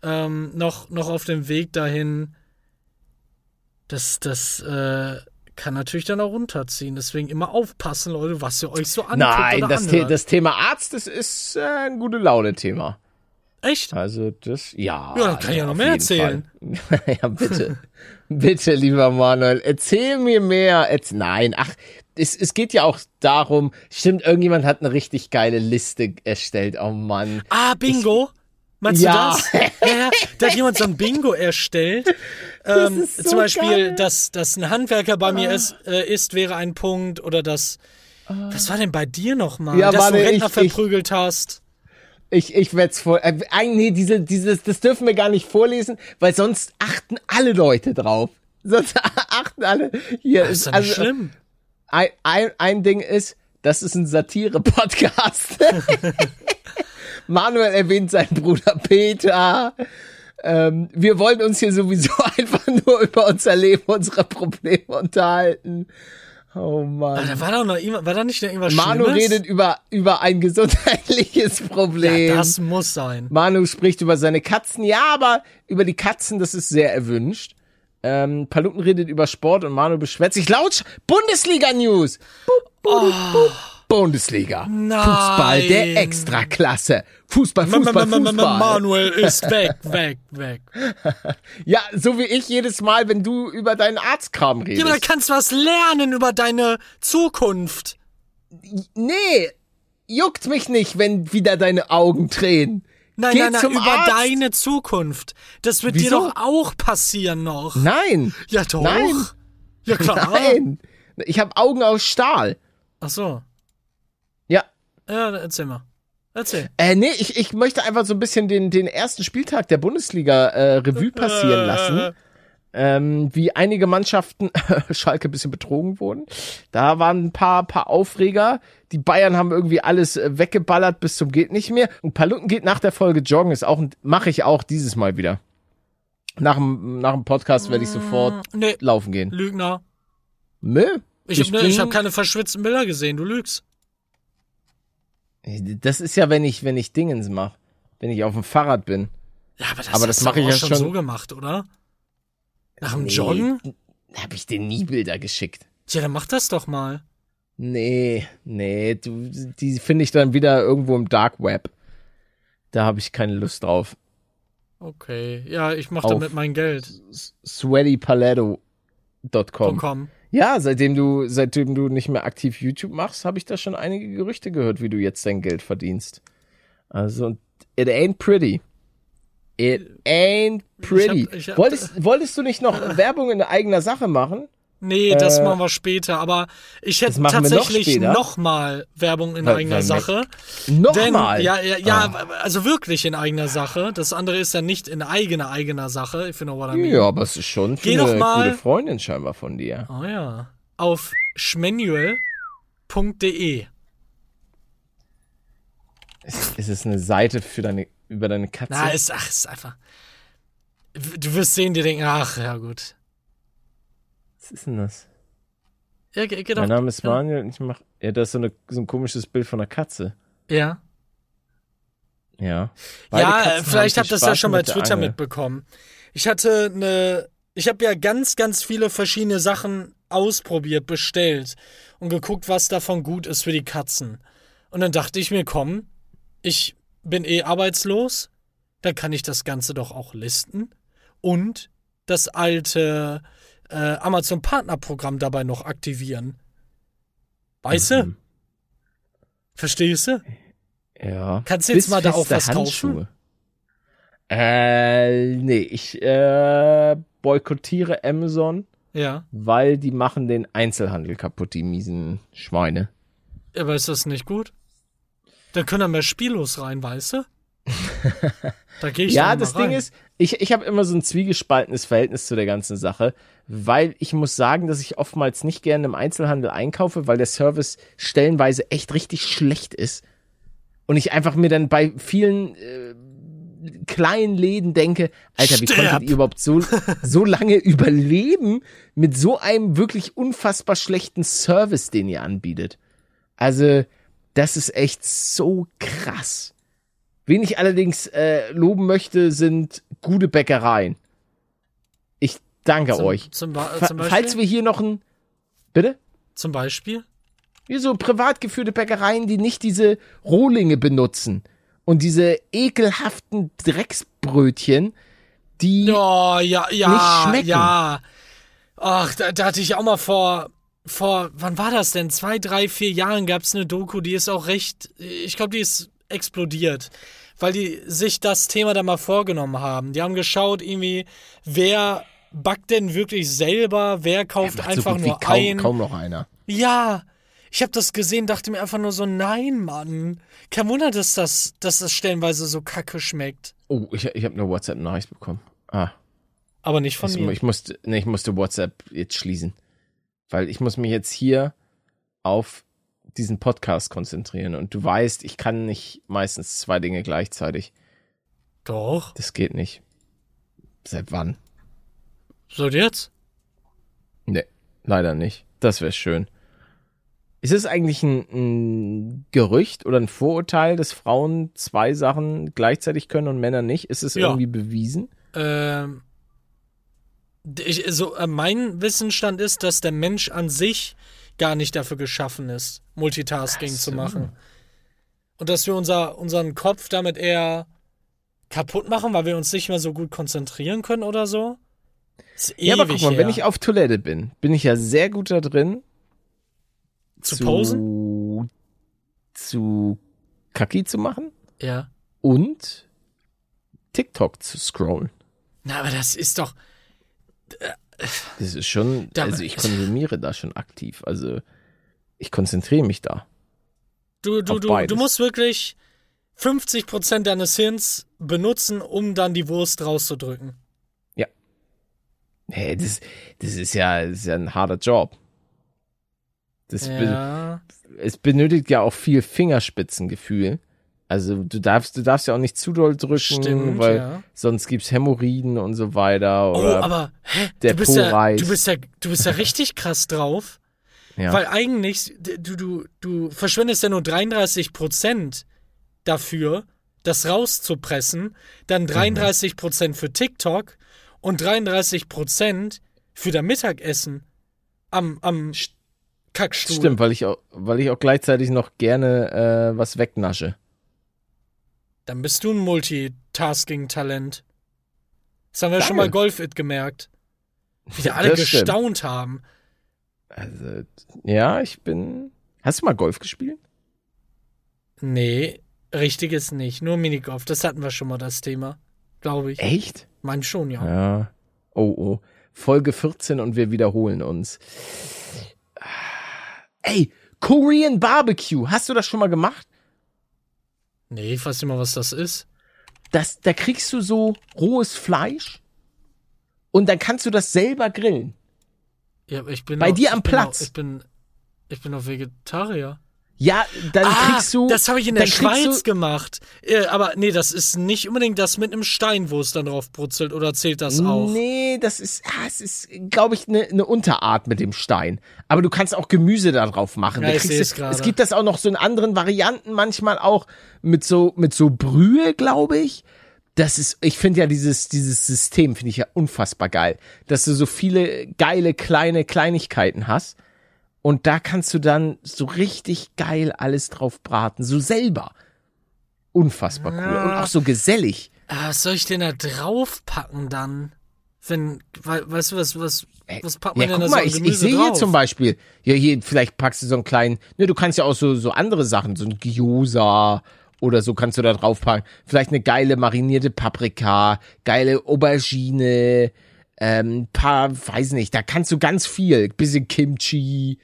ähm, noch, noch auf dem Weg dahin. Das, das äh, kann natürlich dann auch runterziehen. Deswegen immer aufpassen, Leute, was ihr euch so anguckt Nein, oder das, The das Thema Arzt, das ist äh, ein gute Laune-Thema. Echt? Also das, ja. Ja, dann kann ich ja noch mehr erzählen. Ja, bitte. bitte, lieber Manuel, erzähl mir mehr. Erz Nein, ach, es, es geht ja auch darum, stimmt, irgendjemand hat eine richtig geile Liste erstellt. Oh Mann. Ah, Bingo. Meinst Ja. du das? Ja, ja, da hat jemand so ein Bingo erstellt. Ähm, so zum Beispiel, geil. Ah. dass, dass ein Handwerker bei mir ist, äh, ist, wäre ein Punkt. Oder dass. Was war denn bei dir nochmal? Ja, dass warte, du Rentner ich- ich- verprügelt hast. Ich, ich werd's vor. Äh, nee, diese, dieses, das dürfen wir gar nicht vorlesen, weil sonst achten alle Leute drauf. Sonst achten alle. Hier Das ist also nicht schlimm. ein, ein, ein Ding ist, das ist ein Satire-Podcast. Manuel erwähnt seinen Bruder Peter. Ähm, wir wollen uns hier sowieso einfach nur über unser Leben, unsere Probleme unterhalten. Oh Aber Mann. da war doch noch immer, war da nicht noch irgendwas Manu Schlimmes? redet über, über ein gesundheitliches Problem. Ja, das muss sein. Manu spricht über seine Katzen. Ja, aber über die Katzen, das ist sehr erwünscht. Ähm, Paluten redet über Sport und Manu beschwert sich laut. Bundesliga-News. Bundesliga. Nein. Fußball der Extraklasse. Fußball, Fußball, Fußball. Manuel ist weg, weg, weg. Ja, so wie ich jedes Mal, wenn du über deinen Arztkram Ja, aber da redest. kannst du was lernen über deine Zukunft. Nee, juckt mich nicht, wenn wieder deine Augen tränen. Nein, Geh nein, nein, über Arzt. deine Zukunft. Das wird dir Wieso? doch auch passieren noch. Nein. Ja, doch. Nein. Ja, klar. Nein. Ich habe Augen aus Stahl. Ach so. Ja, erzähl mal. Erzähl. Äh, nee, ich, ich möchte einfach so ein bisschen den, den ersten Spieltag der Bundesliga äh, Revue passieren lassen. Ähm, wie einige Mannschaften Schalke ein bisschen betrogen wurden. Da waren ein paar, paar Aufreger. Die Bayern haben irgendwie alles äh, weggeballert bis zum geht nicht mehr. Und Paluten geht nach der Folge joggen, ist auch mache ich auch dieses Mal wieder. Nach dem, nach dem Podcast werde ich sofort Nee, laufen gehen. Lügner. Nö. Ich, hab, ne, ich habe keine verschwitzten Bilder gesehen, du lügst. Das ist ja, wenn ich, wenn ich Dingens mache. Wenn ich auf dem Fahrrad bin. Ja, aber das, Aber das hast mach du ich ja schon so gemacht, oder? Nach dem Nee. Joggen? Hab ich dir nie Bilder geschickt. Tja, dann mach das doch mal. Nee, nee, du, die finde ich dann wieder irgendwo im Dark Web. Da habe ich keine Lust drauf. Okay. Ja, ich mach Auf. damit mein Geld. Sweatypaletto.com. Ja, seitdem du, seitdem du nicht mehr aktiv YouTube machst, habe ich da schon einige Gerüchte gehört, wie du jetzt dein Geld verdienst. Also, it ain't pretty. It ain't pretty. Ich hab- ich hab- wolltest, wolltest du nicht noch Werbung in eigener Sache machen? Nee, das Äh, machen wir später, aber ich hätte noch tatsächlich nochmal Werbung in Weil- eigener Sache. Nochmal. Ja, ja, ja, Ah. also wirklich in eigener Sache. Das andere ist ja nicht in eigener, eigener Sache, if you know what I mean. Ja, aber es ist schon für Geh eine mal- gute Freundin scheinbar von dir. Oh ja. Auf schmanuel.de. Ist, ist es eine Seite für deine, über deine Katze? Na, ist, ach, ist einfach. Du wirst sehen, die denken, ach, ja gut. Was ist denn das? Ja, ge- geht mein doch- Name ist Manuel und ich mach. Ja, da ist so, eine, so ein komisches Bild von einer Katze. Ja. Ja. Beide ja, Katzen äh, haben vielleicht viel habt ihr das ja schon bei mit Twitter Angel. mitbekommen. Ich hatte eine. Ich habe ja ganz, ganz viele verschiedene Sachen ausprobiert, bestellt und geguckt, was davon gut ist für die Katzen. Und dann dachte ich mir, komm, ich bin eh arbeitslos, dann kann ich das Ganze doch auch listen und das alte äh, Amazon Partnerprogramm dabei noch aktivieren. Weißt du? Mhm. Verstehst du? Ja. Kannst du jetzt mal da auch was kaufen? Handschuhe. Äh, nee, ich äh, boykottiere Amazon, Ja. weil die machen den Einzelhandel kaputt, die miesen Schweine. Aber ist das nicht gut? Dann können da mehr Spiellos rein, weißt du? Da gehe ich ja, das rein. Ding ist, ich, ich habe immer so ein zwiegespaltenes Verhältnis zu der ganzen Sache, weil ich muss sagen, dass ich oftmals nicht gerne im Einzelhandel einkaufe, weil der Service stellenweise echt richtig schlecht ist. Und ich einfach mir dann bei vielen äh, kleinen Läden denke, Alter, wie Sterb! konntet ihr überhaupt so, so lange überleben mit so einem wirklich unfassbar schlechten Service, den ihr anbietet? Also, das ist echt so krass. Wen ich allerdings äh, loben möchte, sind gute Bäckereien. Ich danke zum, euch. Zum, zum? Falls wir hier noch ein. Bitte? zum Beispiel? Wie so privat geführte Bäckereien, die nicht diese Rohlinge benutzen und diese ekelhaften Drecksbrötchen, die. Oh, ja, ja, Nicht schmecken. ja. Ach, da, da hatte ich auch mal vor, vor, wann war das denn? Zwei, drei, vier Jahren gab es eine Doku, die ist auch recht, ich glaube, die ist explodiert. Weil die sich das Thema da mal vorgenommen haben. Die haben geschaut, irgendwie, wer backt denn wirklich selber, wer kauft so einfach wie nur kaum, ein. kaum noch einer. Ja, ich habe das gesehen, dachte mir einfach nur so, nein, Mann. Kein Wunder, dass das, dass das stellenweise so kacke schmeckt. Oh, ich, ich habe eine WhatsApp-Nachricht bekommen. Ah. Aber nicht von Ich, mir. ich, musste, nee, ich musste WhatsApp jetzt schließen. Weil ich muss mich jetzt hier auf diesen Podcast konzentrieren. Und du weißt, ich kann nicht meistens zwei Dinge gleichzeitig. Doch. Das geht nicht. Seit wann? So jetzt? Nee, leider nicht. Das wäre schön. Ist es eigentlich ein, ein Gerücht oder ein Vorurteil, dass Frauen zwei Sachen gleichzeitig können und Männer nicht? Ist es Ja. irgendwie bewiesen? Ähm, ich, so, äh, mein Wissensstand ist, dass der Mensch an sich gar nicht dafür geschaffen ist, Multitasking so. zu machen. Und dass wir unser, unseren Kopf damit eher kaputt machen, weil wir uns nicht mehr so gut konzentrieren können oder so. Ist Ja, aber guck mal, wenn her. ich auf Toilette bin, bin ich ja sehr gut da drin, zu posen? zu Kaki zu machen Ja. und TikTok zu scrollen. Na, aber das ist doch. Das ist schon, also ich konsumiere da schon aktiv. Also ich konzentriere mich da. Du, du, du, du musst wirklich 50% deines Hirns benutzen, um dann die Wurst rauszudrücken. Hey, das, das ist ja, das ist ja ein harter Job. Das be Ja. es benötigt ja auch viel Fingerspitzengefühl. Also du darfst, du darfst ja auch nicht zu doll drücken, Stimmt, weil ja. sonst gibt's Hämorrhoiden und so weiter. Oh, Oder, aber hä, der du bist ja, du bist ja, du bist ja richtig krass drauf, ja. weil eigentlich du du du verschwendest ja nur 33% dafür, das rauszupressen, dann 33% für TikTok und 33% für dein Mittagessen am am Kackstuhl. Stimmt, weil ich auch, weil ich auch gleichzeitig noch gerne äh, was wegnasche. Dann bist du ein Multitasking-Talent. Das haben wir schon Danke. mal Golf-It gemerkt. Wie wir alle Das stimmt. gestaunt haben. Also, ja, ich bin. Hast du mal Golf gespielt? Nee, richtiges nicht. Nur Minigolf. Das hatten wir schon mal das Thema. Glaube ich. Echt? Mein schon, ja. Ja. Oh, oh. Folge 14 und wir wiederholen uns. Ey, Korean Barbecue, hast du das schon mal gemacht? Nee, ich weiß nicht mal, was das ist. Das, da kriegst du so rohes Fleisch und dann kannst du das selber grillen. Ja, ich bin Bei auch, dir am Platz. Auch, ich bin, ich bin auch Vegetarier. Ja, dann ah, kriegst du. das habe ich in der Schweiz gemacht. Äh, aber nee, das ist nicht unbedingt das mit einem Stein, wo es dann drauf brutzelt. Oder zählt das auch? Nee, das ist, ah, es ist, glaube ich, eine ne Unterart mit dem Stein. Aber du kannst auch Gemüse da drauf machen. Ja, Da ich gerade. Es gibt das auch noch so in anderen Varianten, manchmal auch mit so, mit so Brühe, glaube ich. Das ist, ich finde ja dieses, dieses System finde ich ja unfassbar geil, dass du so viele geile kleine Kleinigkeiten hast. Und da kannst du dann so richtig geil alles drauf braten, so selber. Unfassbar cool. Und auch so gesellig. Ah, was soll ich denn da draufpacken dann? Wenn, we, weißt du, was, was, was packt man Ja, denn da guck so mal, an ich, ich sehe drauf? hier zum Beispiel, ja, hier, vielleicht packst du so einen kleinen, ne, du kannst ja auch so, so andere Sachen, so ein Gyoza oder so kannst du da drauf packen. Vielleicht eine geile marinierte Paprika, geile Aubergine, ähm, paar, weiß nicht, da kannst du ganz viel, bisschen Kimchi,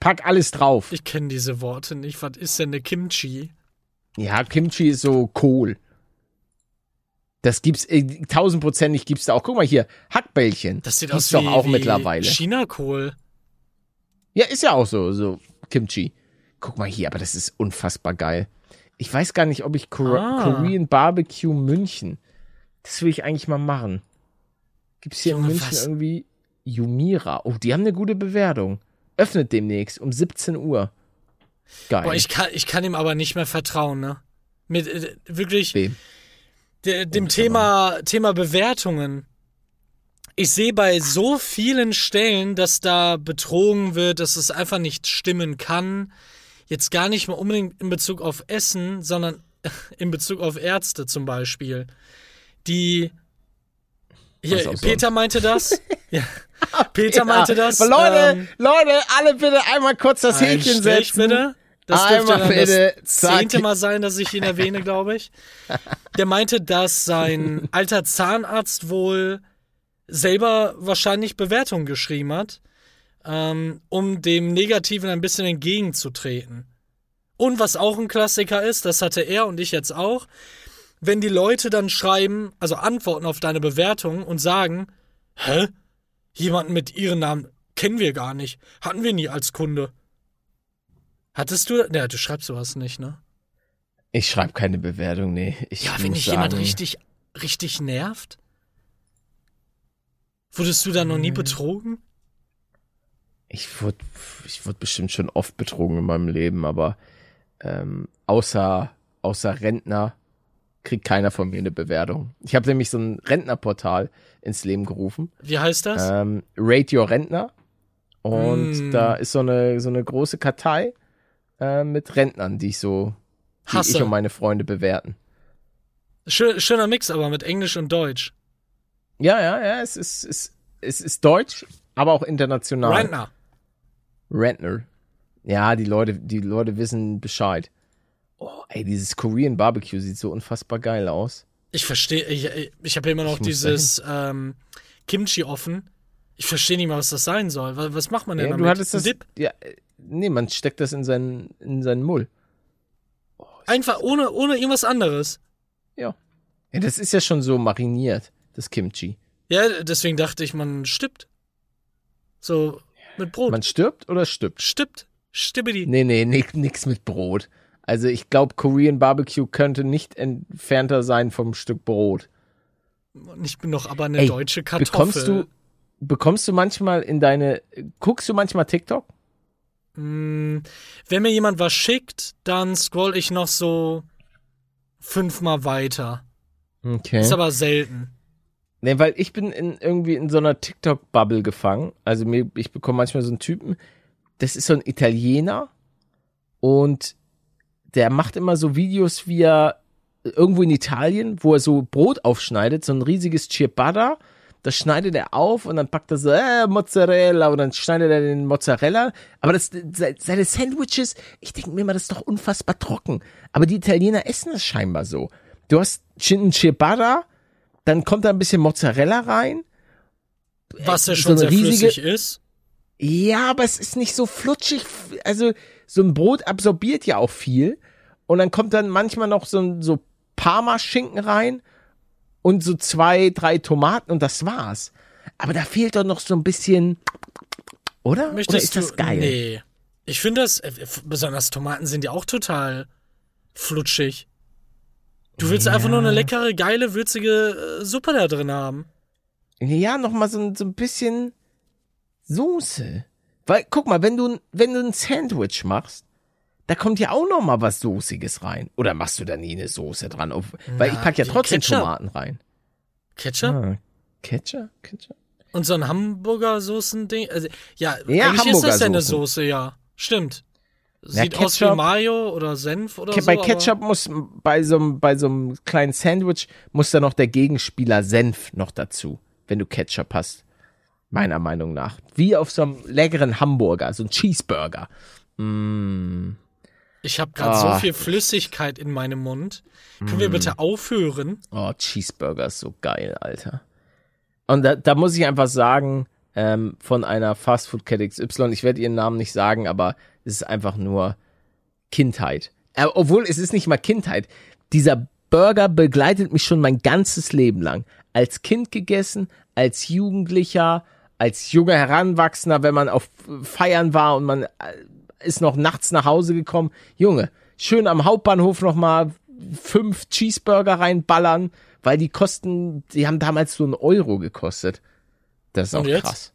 pack alles drauf. Ich kenne diese Worte nicht. Was ist denn eine Kimchi? Ja, Kimchi ist so Kohl. Das gibt's, äh, tausendprozentig gibt's da auch. Guck mal hier, Hackbällchen. Das sieht gibt's aus wie, doch auch wie mittlerweile. China-Kohl. Ja, ist ja auch so, so Kimchi. Guck mal hier, aber das ist unfassbar geil. Ich weiß gar nicht, ob ich Kor Ah. Korean Barbecue München. Das will ich eigentlich mal machen. Gibt's hier in Junge, München was? irgendwie Yumira? Oh, die haben eine gute Bewertung. Öffnet demnächst um 17 Uhr. Geil. Boah, ich kann, ich kann ihm aber nicht mehr vertrauen, ne? Mit, äh, wirklich, Wem? der, dem Thema, Thema Bewertungen. Ich sehe bei so vielen Stellen, dass da betrogen wird, dass es einfach nicht stimmen kann. Jetzt gar nicht mal unbedingt in Bezug auf Essen, sondern in Bezug auf Ärzte zum Beispiel. Die. Hier. Peter meinte das. ja. Peter meinte das. Aber Leute, ähm, Leute, alle bitte einmal kurz das ein Häkchen Strich, setzen. bitte. Das dürfte Einmal bitte. das zehnte Mal sein, dass ich ihn erwähne, glaube ich. Der meinte, dass sein alter Zahnarzt wohl selber wahrscheinlich Bewertungen geschrieben hat, ähm, um dem Negativen ein bisschen entgegenzutreten. Und was auch ein Klassiker ist, das hatte er und ich jetzt auch, wenn die Leute dann schreiben, also antworten auf deine Bewertung und sagen, hä? Jemanden mit ihrem Namen kennen wir gar nicht, hatten wir nie als Kunde. Hattest du, ne, du schreibst sowas nicht, ne? Ich schreibe keine Bewertung, nee. Ich Ja, wenn dich jemand richtig, richtig nervt? Wurdest du da noch nie betrogen? Ich wurde, ich wurde bestimmt schon oft betrogen in meinem Leben, aber ähm, außer, außer Rentner kriegt keiner von mir eine Bewertung. Ich habe nämlich so ein Rentnerportal ins Leben gerufen. Wie heißt das? Ähm, Rate Your Rentner. Und Mm. da ist so eine, so eine große Kartei äh, mit Rentnern, die ich so, die Hasse. ich und meine Freunde bewerten. Schön, schöner Mix aber mit Englisch und Deutsch. Ja, ja, ja, es ist, es, es ist deutsch, aber auch international. Rentner. Rentner. Ja, die Leute, die Leute wissen Bescheid. Oh, ey, dieses Korean Barbecue sieht so unfassbar geil aus. Ich verstehe, ich, ich habe immer noch Ich dieses ähm, Kimchi offen. Ich verstehe nicht mal, was das sein soll. Was, was macht man denn Ja, damit? du hattest das. Dip? Ja, nee, man steckt das in seinen, in seinen Mull. Einfach ohne, ohne irgendwas anderes. Ja. Ja, das ist ja schon so mariniert, das Kimchi. Ja, deswegen dachte ich, man stippt. So mit Brot. Man stirbt oder stirbt? stippt. Stibbidi. Nee, nee, nix, nix mit Brot. Also ich glaube, Korean Barbecue könnte nicht entfernter sein vom Stück Brot. Und ich bin doch aber eine Ey, deutsche Kartoffel. Bekommst du, bekommst du manchmal in deine, guckst du manchmal TikTok? Mm, Wenn mir jemand was schickt, dann scroll ich noch so fünfmal weiter. Okay. Ist aber selten. Nee, weil ich bin in, irgendwie in so einer TikTok-Bubble gefangen. Also mir, ich bekomme manchmal so einen Typen, das ist so ein Italiener und der macht immer so Videos, wie er irgendwo in Italien, wo er so Brot aufschneidet, so ein riesiges Ciabatta, das schneidet er auf und dann packt er so äh, Mozzarella und dann schneidet er den Mozzarella. Aber das, se- seine Sandwiches, ich denke mir immer, das ist doch unfassbar trocken. Aber die Italiener essen das scheinbar so. Du hast ein Ciabatta, dann kommt da ein bisschen Mozzarella rein Was ja so schon eine sehr riesige- flüssig ist. Ja, aber es ist nicht so flutschig. Also so ein Brot absorbiert ja auch viel. Und dann kommt dann manchmal noch so ein so Parmaschinken rein und so zwei, drei Tomaten und das war's. Aber da fehlt doch noch so ein bisschen, oder? Möchtest oder ist das du, geil? Nee. Ich finde das, äh, besonders Tomaten sind ja auch total flutschig. Du willst einfach nur eine leckere, geile, würzige äh, Suppe da drin haben. Ja, noch mal so, so ein bisschen Soße. Weil, guck mal, wenn du, wenn du ein Sandwich machst, da kommt ja auch noch mal was Soßiges rein. Oder machst du da nie eine Soße dran? Auf, weil ich Na, pack ja trotzdem Ketchup. Tomaten rein. Ketchup Ah, Ketchup? Ketchup? und so ein Hamburger-Soßen-Ding. Also, ja, Ja, eigentlich ist das ja eine. Soße, ja. Stimmt. Ja, Sieht aus wie Mayo oder Senf oder Ke- so. bei Ketchup muss bei so einem bei so einem kleinen Sandwich muss da noch der Gegenspieler Senf noch dazu, wenn du Ketchup hast. Meiner Meinung nach. Wie auf so einem leckeren Hamburger, so ein Cheeseburger. Mm. Ich habe gerade Ah. so viel Flüssigkeit in meinem Mund. Können Mm. wir bitte aufhören? Oh, Cheeseburger ist so geil, Alter. Und da, da muss ich einfach sagen, ähm, von einer Fastfood-Kette XY, ich werde ihren Namen nicht sagen, aber es ist einfach nur Kindheit. Äh, obwohl, es ist nicht mal Kindheit. Dieser Burger begleitet mich schon mein ganzes Leben lang. Als Kind gegessen, als Jugendlicher, als junger Heranwachsender, wenn man auf Feiern war und man äh, ist noch nachts nach Hause gekommen. Junge, schön am Hauptbahnhof nochmal fünf Cheeseburger reinballern, weil die kosten, die haben damals so einen Euro gekostet. Das ist auch Und jetzt? krass.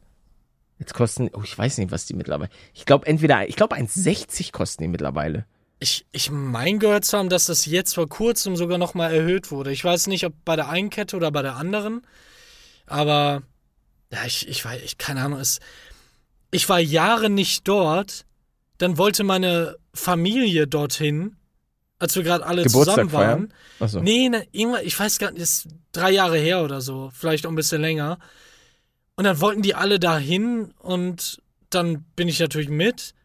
Jetzt kosten, oh, ich weiß nicht, was die mittlerweile. Ich glaube entweder, ich glaube 1,60 kosten die mittlerweile. Ich, ich mein gehört zu haben, dass das jetzt vor kurzem sogar noch mal erhöht wurde. Ich weiß nicht, ob bei der einen Kette oder bei der anderen. Aber ja, ich, ich weiß, ich, keine Ahnung, es, ich war Jahre nicht dort. Dann wollte meine Familie dorthin, als wir gerade alle Geburtstag zusammen waren. feiern? Achso. Nee, ne, irgendwann, ich weiß gar nicht, ist drei Jahre her oder so, vielleicht auch ein bisschen länger. Und dann wollten die alle dahin und dann bin ich natürlich mit,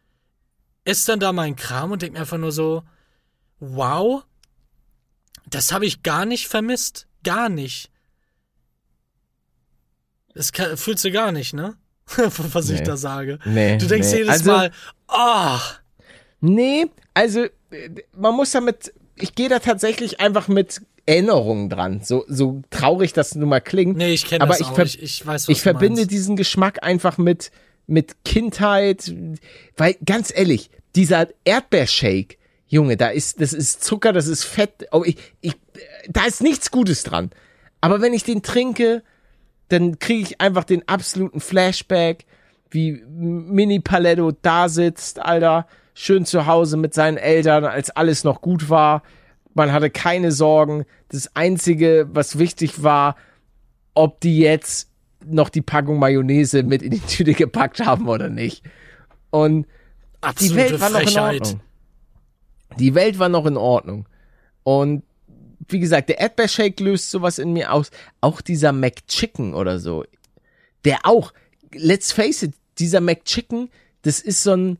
esse dann da meinen Kram und denke mir einfach nur so, wow, das habe ich gar nicht vermisst. Gar nicht. Das kann, fühlst du gar nicht, ne? Was ich Nee. da sage. Nee, Du denkst nee. jedes also, Mal, ah, Nee, also man muss damit, ich gehe da tatsächlich einfach mit Erinnerungen dran. So, so traurig das nun mal klingt. nee, ich kenne Aber das ich auch. ich, ich weiß, was ich verbinde meinst. diesen Geschmack einfach mit, mit Kindheit, weil ganz ehrlich, dieser Erdbeershake, Junge, da ist, das ist Zucker, das ist Fett, oh, ich, ich, da ist nichts Gutes dran. Aber wenn ich den trinke, dann kriege ich einfach den absoluten Flashback, wie Mini Paletto da sitzt, Alter, schön zu Hause mit seinen Eltern, als alles noch gut war. Man hatte keine Sorgen. Das Einzige, was wichtig war, ob die jetzt noch die Packung Mayonnaise mit in die Tüte gepackt haben oder nicht. Und die Absolute Welt war noch in Frechheit. Ordnung. Die Welt war noch in Ordnung. Und wie gesagt, der Erdbeershake löst sowas in mir aus. Auch dieser McChicken oder so. Der auch, let's face it, dieser McChicken, das ist so ein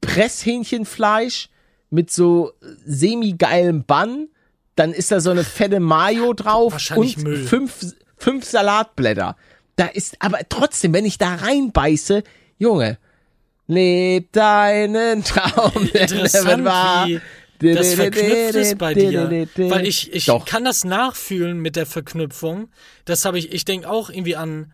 Presshähnchenfleisch mit so semi-geilem Bun. Dann ist da so eine fette Mayo drauf und Müll. fünf, fünf Salatblätter. Da ist, aber trotzdem, wenn ich da reinbeiße, Junge, leb deinen Traum. Interessant, wie das verknüpft ist bei dir. Weil ich, ich Doch. kann das nachfühlen mit der Verknüpfung. Das habe ich, ich denke auch irgendwie an,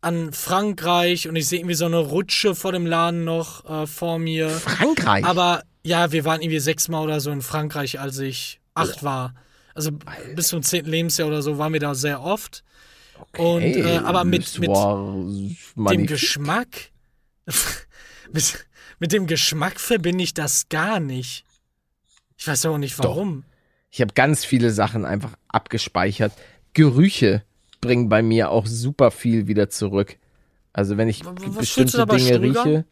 an Frankreich und ich sehe irgendwie so eine Rutsche vor dem Laden noch äh, vor mir. Frankreich. Aber ja, wir waren irgendwie sechsmal oder so in Frankreich, als ich acht war. Also bis zum zehnten Lebensjahr oder so waren wir da sehr oft. Und äh, aber mit, mit dem Geschmack, mit, mit dem Geschmack verbinde ich das gar nicht. Ich weiß auch nicht warum. Ich habe ganz viele Sachen einfach abgespeichert. Gerüche bringen bei mir auch super viel wieder zurück. Also wenn ich was bestimmte Dinge rieche,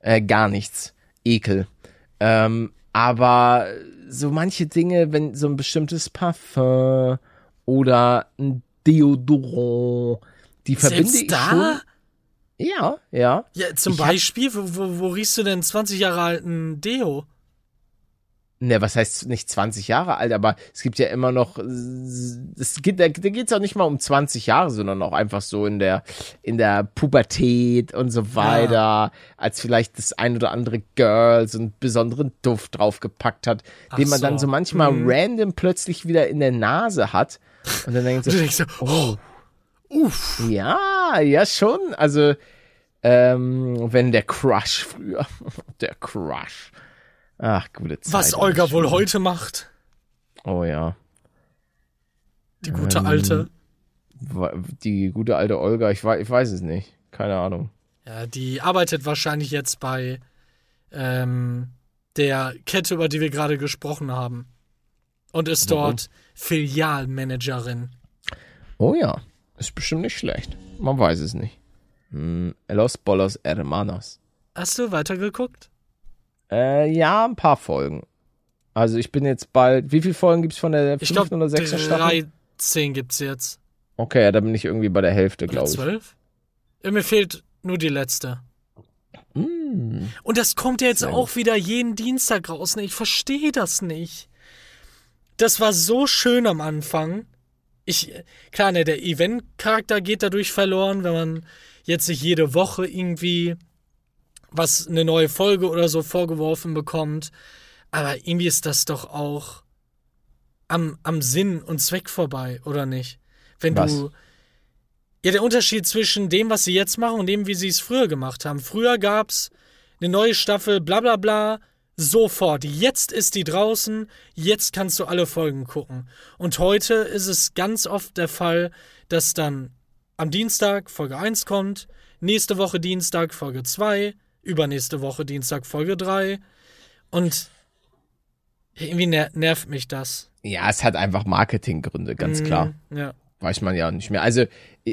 äh, gar nichts. Ekel. Ähm, aber so manche Dinge, wenn so ein bestimmtes Parfum oder ein Deodorant, die verbinde Selbst ich da? schon. Ja, ja. Ja, zum Ich hab- Beispiel, wo, wo, wo riechst du denn 20 Jahre alten Deo? Ne, was heißt nicht 20 Jahre alt, aber es gibt ja immer noch, es geht, da, da geht es auch nicht mal um 20 Jahre, sondern auch einfach so in der, in der Pubertät und so weiter, ja. als vielleicht das ein oder andere Girl so einen besonderen Duft draufgepackt hat, Ach den man so. dann so manchmal hm. random plötzlich wieder in der Nase hat. Und dann denkt so, oh, uff. Ja, ja schon. Also, ähm, wenn der Crush früher, der Crush Ach, gute Zeit. Was Olga wohl heute macht. Oh ja. Die gute ähm, alte. Die gute alte Olga, ich, ich weiß es nicht. Keine Ahnung. Ja, die arbeitet wahrscheinlich jetzt bei ähm, der Kette, über die wir gerade gesprochen haben. Und ist dort Warum? Filialmanagerin. Oh ja, ist bestimmt nicht schlecht. Man weiß es nicht. Hm, Los Bolos Hermanos. Hast du weitergeguckt? Äh, ja, ein paar Folgen. Also ich bin jetzt bald. Wie viele Folgen gibt es von der fünften glaub, oder sechsten Staffel? 13 gibt's jetzt. Okay, ja, da bin ich irgendwie bei der Hälfte, glaube ich. Zwölf? Mir fehlt nur die letzte. Mm. Und das kommt ja jetzt Sehr auch wieder jeden Dienstag raus. Ne? Ich verstehe das nicht. Das war so schön am Anfang. Ich, klar, ne, der Event-Charakter geht dadurch verloren, wenn man jetzt nicht jede Woche irgendwie was eine neue Folge oder so vorgeworfen bekommt. Aber irgendwie ist das doch auch am, am Sinn und Zweck vorbei, oder nicht? Wenn was? du. Ja, der Unterschied zwischen dem, was sie jetzt machen und dem, wie sie es früher gemacht haben. Früher gab's eine neue Staffel, bla bla bla, sofort. Jetzt ist die draußen, jetzt kannst du alle Folgen gucken. Und heute ist es ganz oft der Fall, dass dann am Dienstag Folge 1 kommt, nächste Woche Dienstag Folge 2, übernächste Woche Dienstag Folge 3. Und irgendwie ner nervt mich das. Ja, es hat einfach Marketinggründe, ganz mhm, klar. Ja. Weiß man ja nicht mehr. Also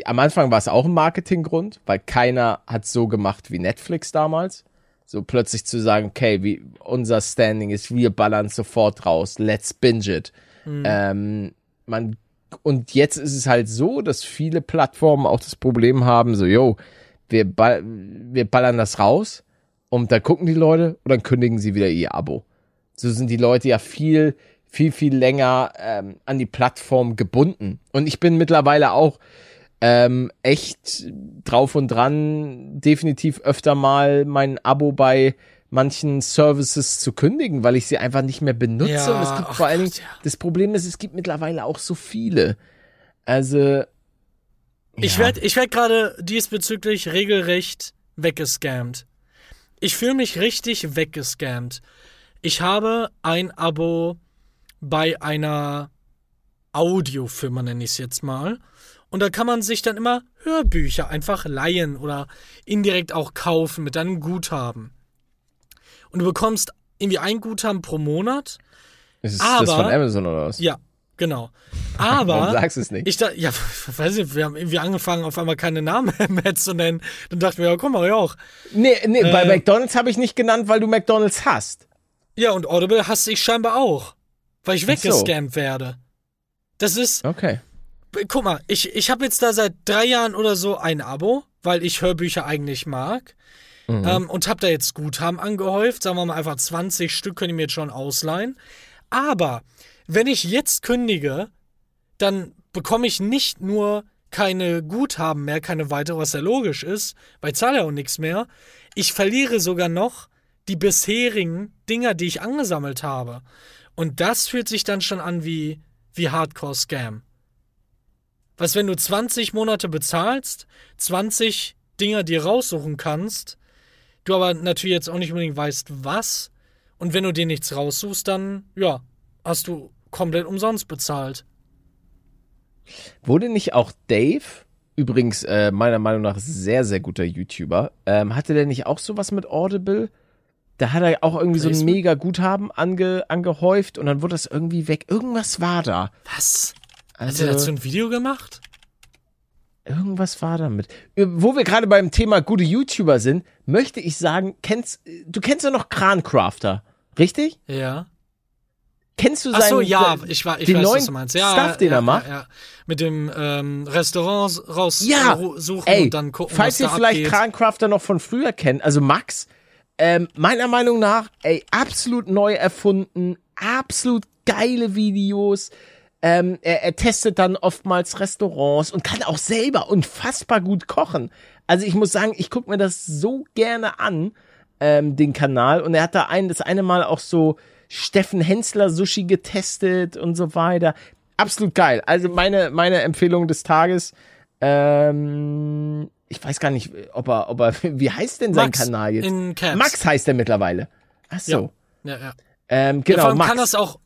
am Anfang war es auch ein Marketinggrund, weil keiner hat so gemacht wie Netflix damals. So plötzlich zu sagen, okay, wie unser Standing ist, wir ballern sofort raus, let's binge it. Mhm. Ähm, man, und jetzt ist es halt so, dass viele Plattformen auch das Problem haben, so, yo, wir, ball wir ballern das raus und dann gucken die Leute und dann kündigen sie wieder ihr Abo. So sind die Leute ja viel, viel, viel länger ähm, an die Plattform gebunden. Und ich bin mittlerweile auch ähm, echt drauf und dran, definitiv öfter mal mein Abo bei manchen Services zu kündigen, weil ich sie einfach nicht mehr benutze. Ja, und es gibt vor allen Dingen, ja. das Problem ist, es gibt mittlerweile auch so viele. Also ich werde ich werd gerade diesbezüglich regelrecht weggescammt. Ich fühle mich richtig weggescammt. Ich habe ein Abo bei einer Audiofirma, nenne ich es jetzt mal. Und da kann man sich dann immer Hörbücher einfach leihen oder indirekt auch kaufen mit einem Guthaben. Und du bekommst irgendwie ein Guthaben pro Monat. Ist aber, das von Amazon oder was? Ja, Genau. Aber. Warum sagst du es nicht? Ich da, ja, weiß nicht, wir haben irgendwie angefangen, auf einmal keine Namen mehr zu nennen. Dann dachten wir, ja, guck mal, ja auch. Nee, nee, äh, bei McDonalds habe ich nicht genannt, weil du McDonalds hast. Ja, und Audible hasse ich scheinbar auch. Weil ich weggescampt so. werde. Das ist. Okay. Guck mal, ich, ich habe jetzt da seit drei Jahren oder so ein Abo, weil ich Hörbücher eigentlich mag. Mhm. Ähm, und habe da jetzt Guthaben angehäuft. Sagen wir mal einfach 20 Stück können die mir jetzt schon ausleihen. Aber wenn ich jetzt kündige, dann bekomme ich nicht nur keine Guthaben mehr, keine weitere, was ja logisch ist, weil ich zahle ja auch nichts mehr. Ich verliere sogar noch die bisherigen Dinger, die ich angesammelt habe. Und das fühlt sich dann schon an wie, wie Hardcore-Scam. Was, wenn du 20 Monate bezahlst, 20 Dinger dir raussuchen kannst, du aber natürlich jetzt auch nicht unbedingt weißt, was, und wenn du dir nichts raussuchst, dann, ja, hast du komplett umsonst bezahlt. Wurde nicht auch Dave, übrigens äh, meiner Meinung nach sehr, sehr guter YouTuber, ähm, hatte der nicht auch sowas mit Audible? Da hat er auch irgendwie so ein mega Guthaben ange, angehäuft und dann wurde das irgendwie weg. Irgendwas war da. Was? Also, hat er dazu ein Video gemacht? Irgendwas war damit. Wo wir gerade beim Thema gute YouTuber sind, möchte ich sagen, kennst, du kennst ja noch Krancrafter, richtig? Ja. Kennst du seinen, Ach so, ja, ich, war, ich den weiß, neuen was du meinst. Ja, Stuff, den ja, er macht? Ja, ja. Mit dem ähm, Restaurant raussuchen ja. Ey, und dann gucken, falls was ihr vielleicht Krancrafter noch von früher kennt, also Max, ähm, meiner Meinung nach, ey, absolut neu erfunden, absolut geile Videos. Ähm, er, er testet dann oftmals Restaurants und kann auch selber unfassbar gut kochen. Also ich muss sagen, ich gucke mir das so gerne an, ähm, den Kanal. Und er hat da ein, das eine Mal auch so Steffen Hensler Sushi getestet und so weiter. Absolut geil. Also meine, meine Empfehlung des Tages. Ähm, ich weiß gar nicht, ob er, ob er, wie heißt denn sein Max Kanal jetzt? in Caps. Max heißt er mittlerweile. Ach so. Ja, ja. Ähm, ja, genau, vor allem Max. kann das auch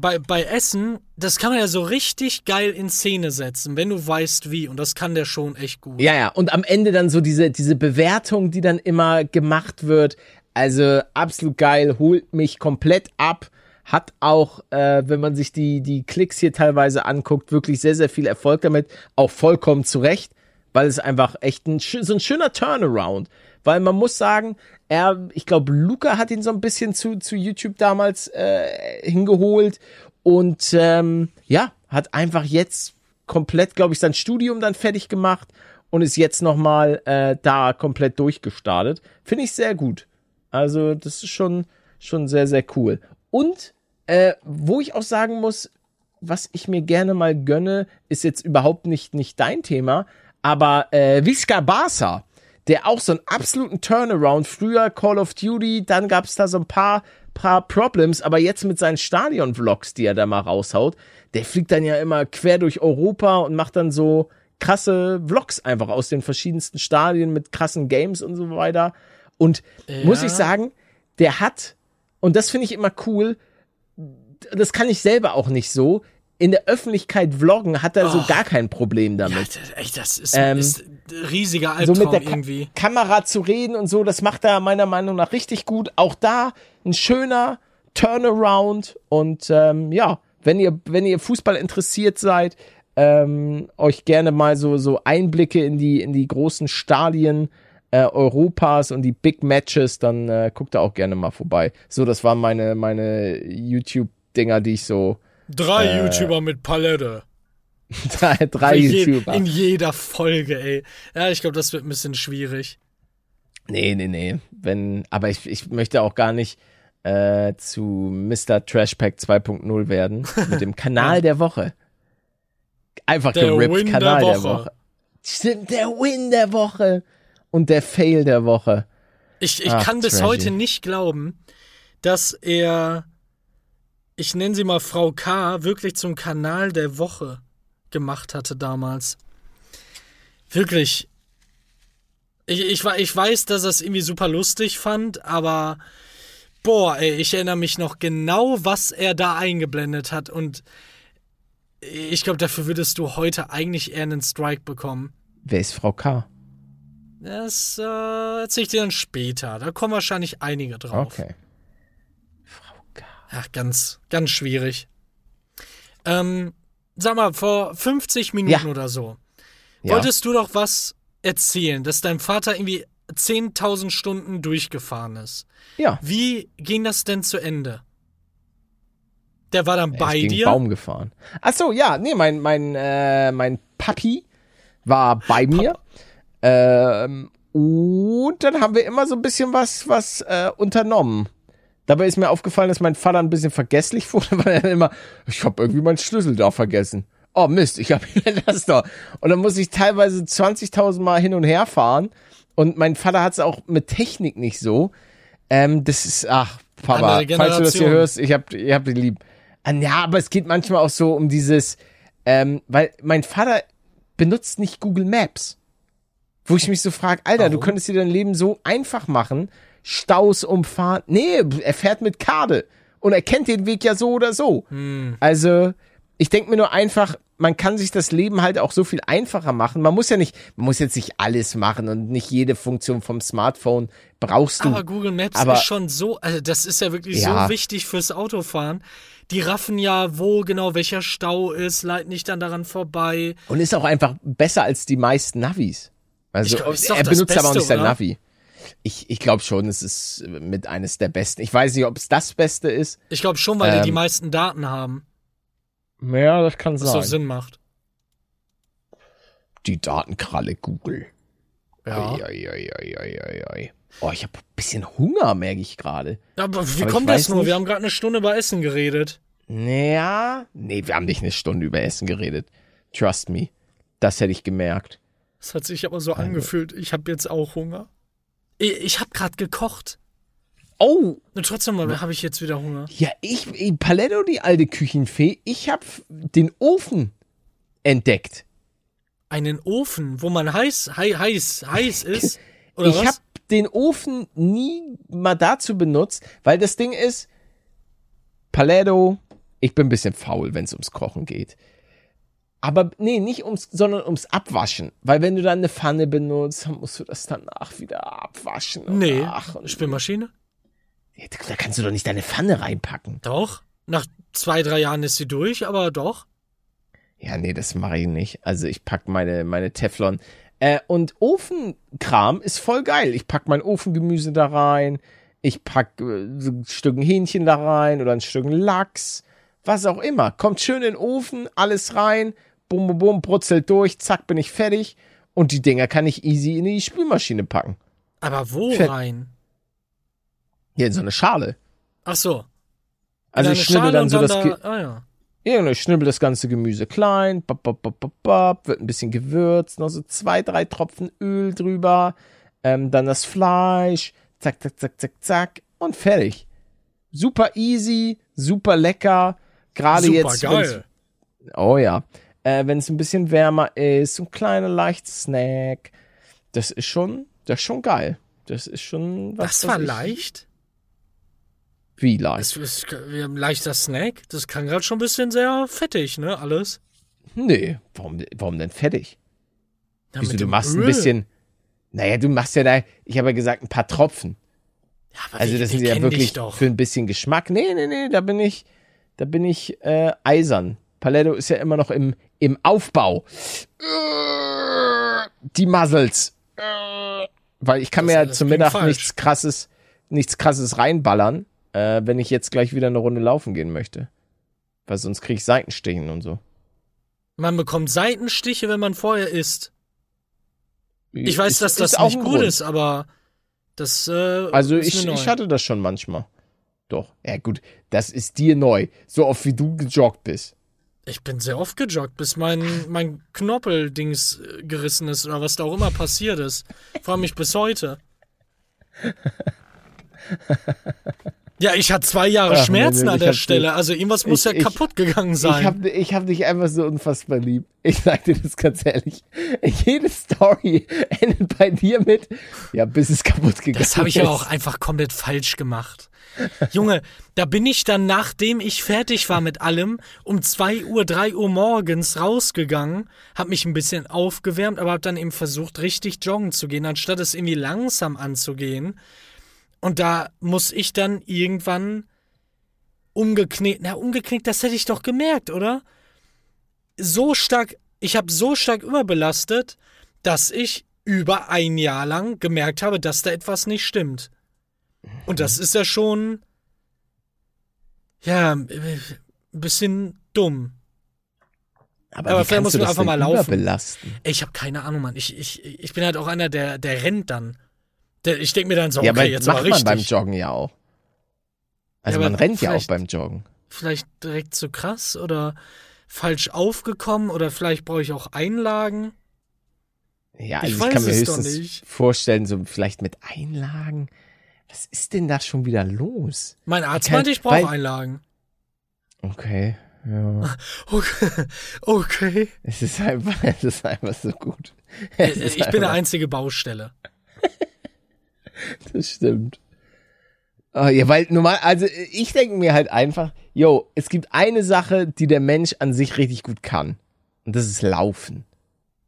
bei, bei Essen, das kann man ja so richtig geil in Szene setzen, wenn du weißt wie. Und das kann der schon echt gut. Ja, ja, und am Ende dann so diese, diese Bewertung, die dann immer gemacht wird. Also absolut geil, holt mich komplett ab. Hat auch, äh, wenn man sich die, die Klicks hier teilweise anguckt, wirklich sehr, sehr viel Erfolg damit. Auch vollkommen zurecht, weil es einfach echt ein, so ein schöner Turnaround. Weil man muss sagen, er, ich glaube, Luca hat ihn so ein bisschen zu, zu YouTube damals äh, hingeholt. Und ähm, ja, hat einfach jetzt komplett, glaube ich, sein Studium dann fertig gemacht und ist jetzt nochmal äh, da komplett durchgestartet. Finde ich sehr gut. Also, das ist schon, schon sehr, sehr cool. Und äh, wo ich auch sagen muss, was ich mir gerne mal gönne, ist jetzt überhaupt nicht, nicht dein Thema, aber äh, Visca Barca, der auch so einen absoluten Turnaround, früher Call of Duty, dann gab's da so ein paar, paar Problems, aber jetzt mit seinen Stadion-Vlogs, die er da mal raushaut, der fliegt dann ja immer quer durch Europa und macht dann so krasse Vlogs einfach aus den verschiedensten Stadien mit krassen Games und so weiter. Und muss ich sagen, der hat, und das finde ich immer cool, das kann ich selber auch nicht so, in der Öffentlichkeit vloggen hat er so gar kein Problem Ja, damit. das, echt, das ist, Ähm, ist riesiger so Albtraum mit der Ka irgendwie. Kamera zu reden und so, das macht er meiner Meinung nach richtig gut. Auch da ein schöner Turnaround und ähm, ja, wenn ihr wenn ihr Fußball interessiert seid, ähm, euch gerne mal so so Einblicke in die in die großen Stadien äh, Europas und die Big Matches, dann äh, guckt da auch gerne mal vorbei. So, das waren meine meine YouTube Dinger, die ich so Drei Äh, YouTuber mit Palette. drei, drei je, YouTuber. in jeder Folge, ey. Ja, ich glaube, das wird ein bisschen schwierig. Nee, nee, nee. Wenn, aber ich, ich möchte auch gar nicht äh, zu Mr. Trashpack 2.0 werden. Mit dem Kanal der Woche. Einfach Der gerippt, Win der Kanal der Woche. Woche. Stimmt, der Win der Woche. Und der Fail der Woche. Ich, ich Ach, kann bis trashy. heute nicht glauben, dass er, ich nenne sie mal Frau K., wirklich zum Kanal der Woche gemacht hatte damals. Wirklich. Ich, ich, ich weiß, dass er es irgendwie super lustig fand, aber boah, ey, ich erinnere mich noch genau, was er da eingeblendet hat und ich glaube, dafür würdest du heute eigentlich eher einen Strike bekommen. Wer ist Frau K? Das äh, erzähle ich dir dann später. Da kommen wahrscheinlich einige drauf. Okay. Ach, ganz, ganz schwierig. Ähm, sag mal, vor 50 Minuten Ja. oder so, Ja. wolltest du doch was erzählen, dass dein Vater irgendwie 10.000 Stunden durchgefahren ist. Ja. Wie ging das denn zu Ende? Der war dann Er bei ist gegen dir? Baum gefahren. Ach so, ja, nee, mein mein äh, mein Papi war bei mir. Ähm, und dann haben wir immer so ein bisschen was was äh, unternommen. Dabei ist mir aufgefallen, dass mein Vater ein bisschen vergesslich wurde, weil er immer, ich habe irgendwie meinen Schlüssel da vergessen. Oh Mist, ich habe das doch. Und dann muss ich teilweise 20.000 Mal hin und her fahren. Und mein Vater hat es auch mit Technik nicht so. Ähm, das ist, ach, Papa, falls du das hier hörst, ich hab, ich hab dich lieb. Ah, Ja, aber es geht manchmal auch so um dieses, ähm, weil mein Vater benutzt nicht Google Maps. Wo ich mich so frage, Alter, du Warum? könntest dir dein Leben so einfach machen, Staus umfahren. Nee, er fährt mit Karte und er kennt den Weg ja so oder so. Also, ich denke mir nur einfach, man kann sich das Leben halt auch so viel einfacher machen. Man muss ja nicht, man muss jetzt nicht alles machen und nicht jede Funktion vom Smartphone brauchst du. Aber Google Maps Aber- ist schon so, also das ist ja wirklich Ja. so wichtig fürs Autofahren. Die raffen ja, wo genau welcher Stau ist, leiten nicht dann daran vorbei. Und ist auch einfach besser als die meisten Navis. Also Ich glaub, ist doch er das benutzt aber auch Beste, nicht sein oder? Navi. Ich, ich glaube schon, es ist mit eines der besten. Ich weiß nicht, ob es das Beste ist. Ich glaube schon, weil die die Ähm, meisten Daten haben, Ja, das kann was so Sinn macht. Die Datenkralle Google. Ja. Oi, oi, oi, oi, oi, oi. Oh, ich habe ein bisschen Hunger, merke ich gerade. Aber wie Aber kommt das nur? nicht- Wir haben gerade eine Stunde über Essen geredet. Naja, nee, wir haben nicht eine Stunde über Essen geredet. Trust me. Das hätte ich gemerkt. Das hat sich aber so angefühlt. Ich habe jetzt auch Hunger. Ich, ich habe gerade gekocht. Oh, Und trotzdem habe ich jetzt wieder Hunger. ja, ich, Paletto, die alte Küchenfee, ich habe den Ofen entdeckt. Einen Ofen, wo man heiß, hei, heiß, heiß ist. Oder ich habe den Ofen nie mal dazu benutzt, weil das Ding ist, Paletto, ich bin ein bisschen faul, wenn es ums Kochen geht. Aber nee, nicht ums, sondern ums Abwaschen. Weil wenn du dann eine Pfanne benutzt, dann musst du das danach wieder abwaschen. und nee, ach, und Spülmaschine? Da kannst du doch nicht deine Pfanne reinpacken. Doch. Nach zwei, drei Jahren ist sie durch, aber doch. Ja, nee, das mache ich nicht. Also ich pack meine, meine Teflon. Äh, und Ofenkram ist voll geil. Ich pack mein Ofengemüse da rein. Ich pack äh, so ein Stück Hähnchen da rein oder ein Stück Lachs. Was auch immer. Kommt schön in den Ofen, alles rein. Bum, bum, bum, brutzelt durch. Zack, bin ich fertig. Und die Dinger kann ich easy in die Spülmaschine packen. Aber wo Fett. rein? Hier in so eine Schale. Ach so. Also ich schnibbel dann und so das... da, Ge ah, ja. Ja, ich schnibbel das ganze Gemüse klein, bap, bap, bap, bap, bap, wird ein bisschen gewürzt, noch so zwei, drei Tropfen Öl drüber, ähm, dann das Fleisch, zack, zack, zack, zack, zack und fertig. Super easy, super lecker, gerade Super jetzt. geil. Oh ja, äh, wenn es ein bisschen wärmer ist, so ein kleiner leichter Snack, das ist schon, das ist schon geil. Das ist schon was. Das was war ich- leicht. Wie leicht? Das ist wir haben ein leichter Snack. Das kann gerade schon ein bisschen sehr fettig, ne? Alles. Nee, warum, warum denn fertig? Ja, Wieso, du machst Öl. ein bisschen. Naja, du machst ja da, ich habe ja gesagt, ein paar Tropfen. Ja, aber Also das sind ja wirklich für ein bisschen Geschmack. Nee, nee, nee, da bin ich, da bin ich äh, eisern. Paletto ist ja immer noch im, im Aufbau. Die Muzzles. Weil ich kann Das- mir ja zum Mittag falsch. nichts krasses, nichts krasses reinballern, äh, wenn ich jetzt gleich wieder eine Runde laufen gehen möchte. Weil sonst kriege ich Seitenstichen und so. Man bekommt Seitenstiche, wenn man vorher isst. Ich weiß, Ist- dass das auch nicht gut Grund. ist, aber das. Äh, Also ich, ich hatte das schon manchmal. Doch. Ja gut, das ist dir neu. So oft wie du gejoggt bist. Ich bin sehr oft gejoggt, bis mein, mein Knoppeldings äh, gerissen ist oder was da auch immer passiert ist. Frage mich bis heute. Ja, ich hatte zwei Jahre Ach, Schmerzen Menno, an der Stelle. Also irgendwas muss ich- ja ich- kaputt gegangen sein. Ich habe ich hab dich einfach so unfassbar lieb. Ich sag dir das ganz ehrlich. Jede Story endet bei dir mit, ja, bis es kaputt gegangen Das habe ich ist. aber auch einfach komplett falsch gemacht. Junge, da bin ich dann, nachdem ich fertig war mit allem, um 2 Uhr, 3 Uhr morgens rausgegangen, hab mich ein bisschen aufgewärmt, aber hab dann eben versucht, richtig joggen zu gehen, anstatt es irgendwie langsam anzugehen. Und da muss ich dann irgendwann umgeknickt, na, umgeknickt, das hätte ich doch gemerkt, oder? So stark, ich habe so stark überbelastet, dass ich über ein Jahr lang gemerkt habe, dass da etwas nicht stimmt. Und das ist ja schon, ja, ein bisschen dumm. aber, aber vielleicht muss du man einfach mal laufen. Ich habe keine Ahnung, Mann. Ich, ich, ich bin halt auch einer, der, der rennt dann. Der, ich denke mir dann so, ja, okay, aber jetzt macht aber man beim richtig. Joggen ja auch. Also Ja, man rennt ja auch beim Joggen. Vielleicht direkt zu krass oder falsch aufgekommen oder vielleicht brauche ich auch Einlagen. Ja, Ich also ich, kann mir höchstens nicht. vorstellen, so vielleicht mit Einlagen. Was ist denn da schon wieder los? Mein Arzt meinte, ich brauche Einlagen. Okay, ja. Okay. okay. Es ist einfach, es ist einfach so gut. Äh, Es ist Ich bin einfach- einzige Baustelle. Das stimmt. Ah, ja, weil normal, also ich denke mir halt einfach, yo, es gibt eine Sache, die der Mensch an sich richtig gut kann. Und das ist Laufen.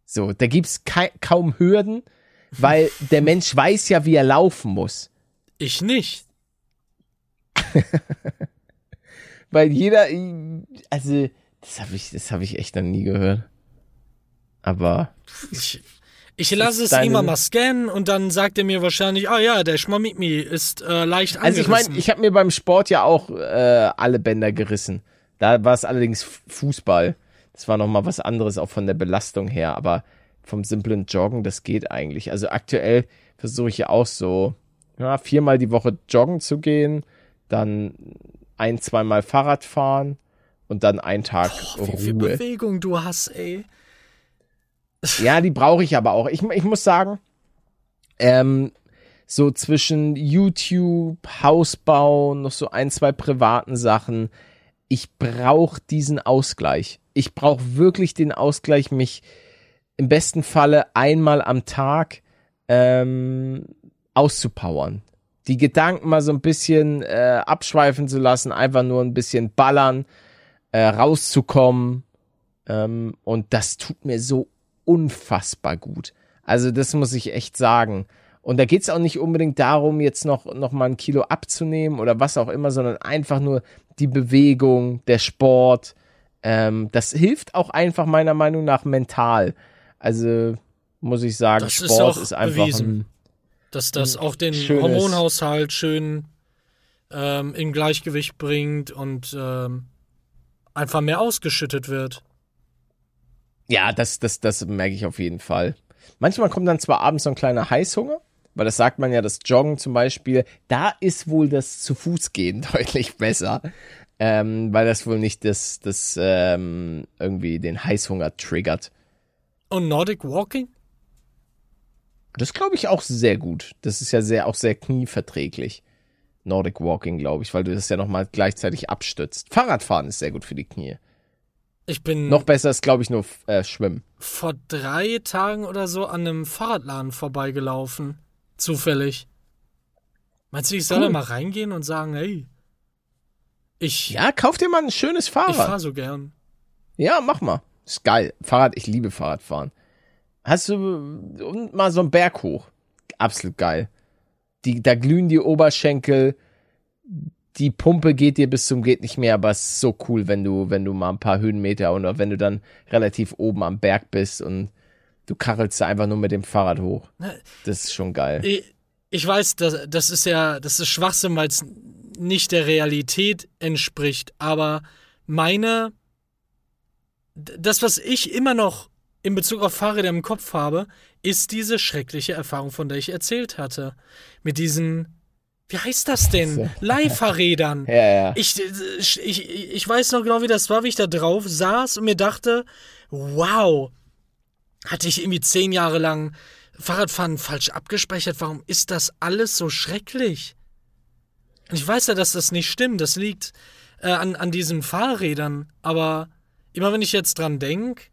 So, da gibt's kei- kaum Hürden, weil der Mensch weiß ja, wie er laufen muss. Ich nicht. Weil jeder, also, das habe ich, das habe ich echt noch nie gehört. Aber, Ich, ich lasse es immer mal scannen und dann sagt er mir wahrscheinlich, ah ja, der Schmamimi ist äh, leicht angerissen. also ich meine, ich habe mir beim Sport ja auch äh, alle Bänder gerissen. Da war es allerdings Fußball. Das war noch mal was anderes auch von der Belastung her. Aber vom simplen Joggen, das geht eigentlich. Also aktuell versuche ich ja auch so, ja, viermal die Woche joggen zu gehen, dann ein, zweimal Fahrrad fahren und dann einen Tag Boah, wie viel Ruhe. Bewegung du hast, ey. Ja, die brauche ich aber auch. Ich, ich muss sagen, ähm, so zwischen YouTube, Hausbau, noch so ein, zwei privaten Sachen, ich brauche diesen Ausgleich. Ich brauche wirklich den Ausgleich, mich im besten Falle einmal am Tag ähm, auszupowern. Die Gedanken mal so ein bisschen äh, abschweifen zu lassen, einfach nur ein bisschen ballern, äh, rauszukommen. Ähm, und das tut mir so unfassbar gut. Also das muss ich echt sagen. Und da geht es auch nicht unbedingt darum, jetzt noch, noch mal ein Kilo abzunehmen oder was auch immer, sondern einfach nur die Bewegung, der Sport. Ähm, das hilft auch einfach meiner Meinung nach mental. Also muss ich sagen, Das ist Sport auch ist, einfach bewiesen. ein, Dass das auch den schönes- Hormonhaushalt schön ähm, in Gleichgewicht bringt und ähm, einfach mehr ausgeschüttet wird. Ja, das, das, das merke ich auf jeden Fall. Manchmal kommt dann zwar abends so ein kleiner Heißhunger, weil das sagt man ja, das Joggen zum Beispiel, da ist wohl das zu Fuß gehen deutlich besser, ähm, weil das wohl nicht das, das ähm, irgendwie den Heißhunger triggert. Und Nordic Walking? Das glaube ich auch sehr gut. Das ist ja sehr auch sehr knieverträglich. Nordic Walking, glaube ich, weil du das ja nochmal gleichzeitig abstützt. Fahrradfahren ist sehr gut für die Knie. Ich bin Noch besser ist, glaube ich, nur äh, Schwimmen. vor drei Tagen oder so an einem Fahrradladen vorbeigelaufen. Zufällig. Meinst du, ich soll Cool. da mal reingehen und sagen, hey, ich, Ja, kauf dir mal ein schönes ich Fahrrad. fahr so gern. Ja, mach mal. Ist geil. Fahrrad, ich liebe Fahrradfahren. Hast du und mal so einen Berg hoch? Absolut geil. Die, da glühen die Oberschenkel. Die Pumpe geht dir bis zum geht nicht mehr, aber es ist so cool, wenn du, wenn du mal ein paar Höhenmeter oder wenn du dann relativ oben am Berg bist und du kachelst da einfach nur mit dem Fahrrad hoch. Das ist schon geil. Ich, ich weiß, das, das ist ja, das ist Schwachsinn, weil es nicht der Realität entspricht, aber meine, das, was ich immer noch in Bezug auf Fahrräder im Kopf habe, ist diese schreckliche Erfahrung, von der ich erzählt hatte. Mit diesen, wie heißt das denn? Leihfahrrädern. Ja, ja. Ich, ich, ich, ich weiß noch genau, wie das war, wie ich da drauf saß und mir dachte, wow, hatte ich irgendwie zehn Jahre lang Fahrradfahren falsch abgespeichert? Warum ist das alles so schrecklich? Und ich weiß ja, dass das nicht stimmt. Das liegt äh, an, an diesen Fahrrädern. Aber immer wenn ich jetzt dran denke,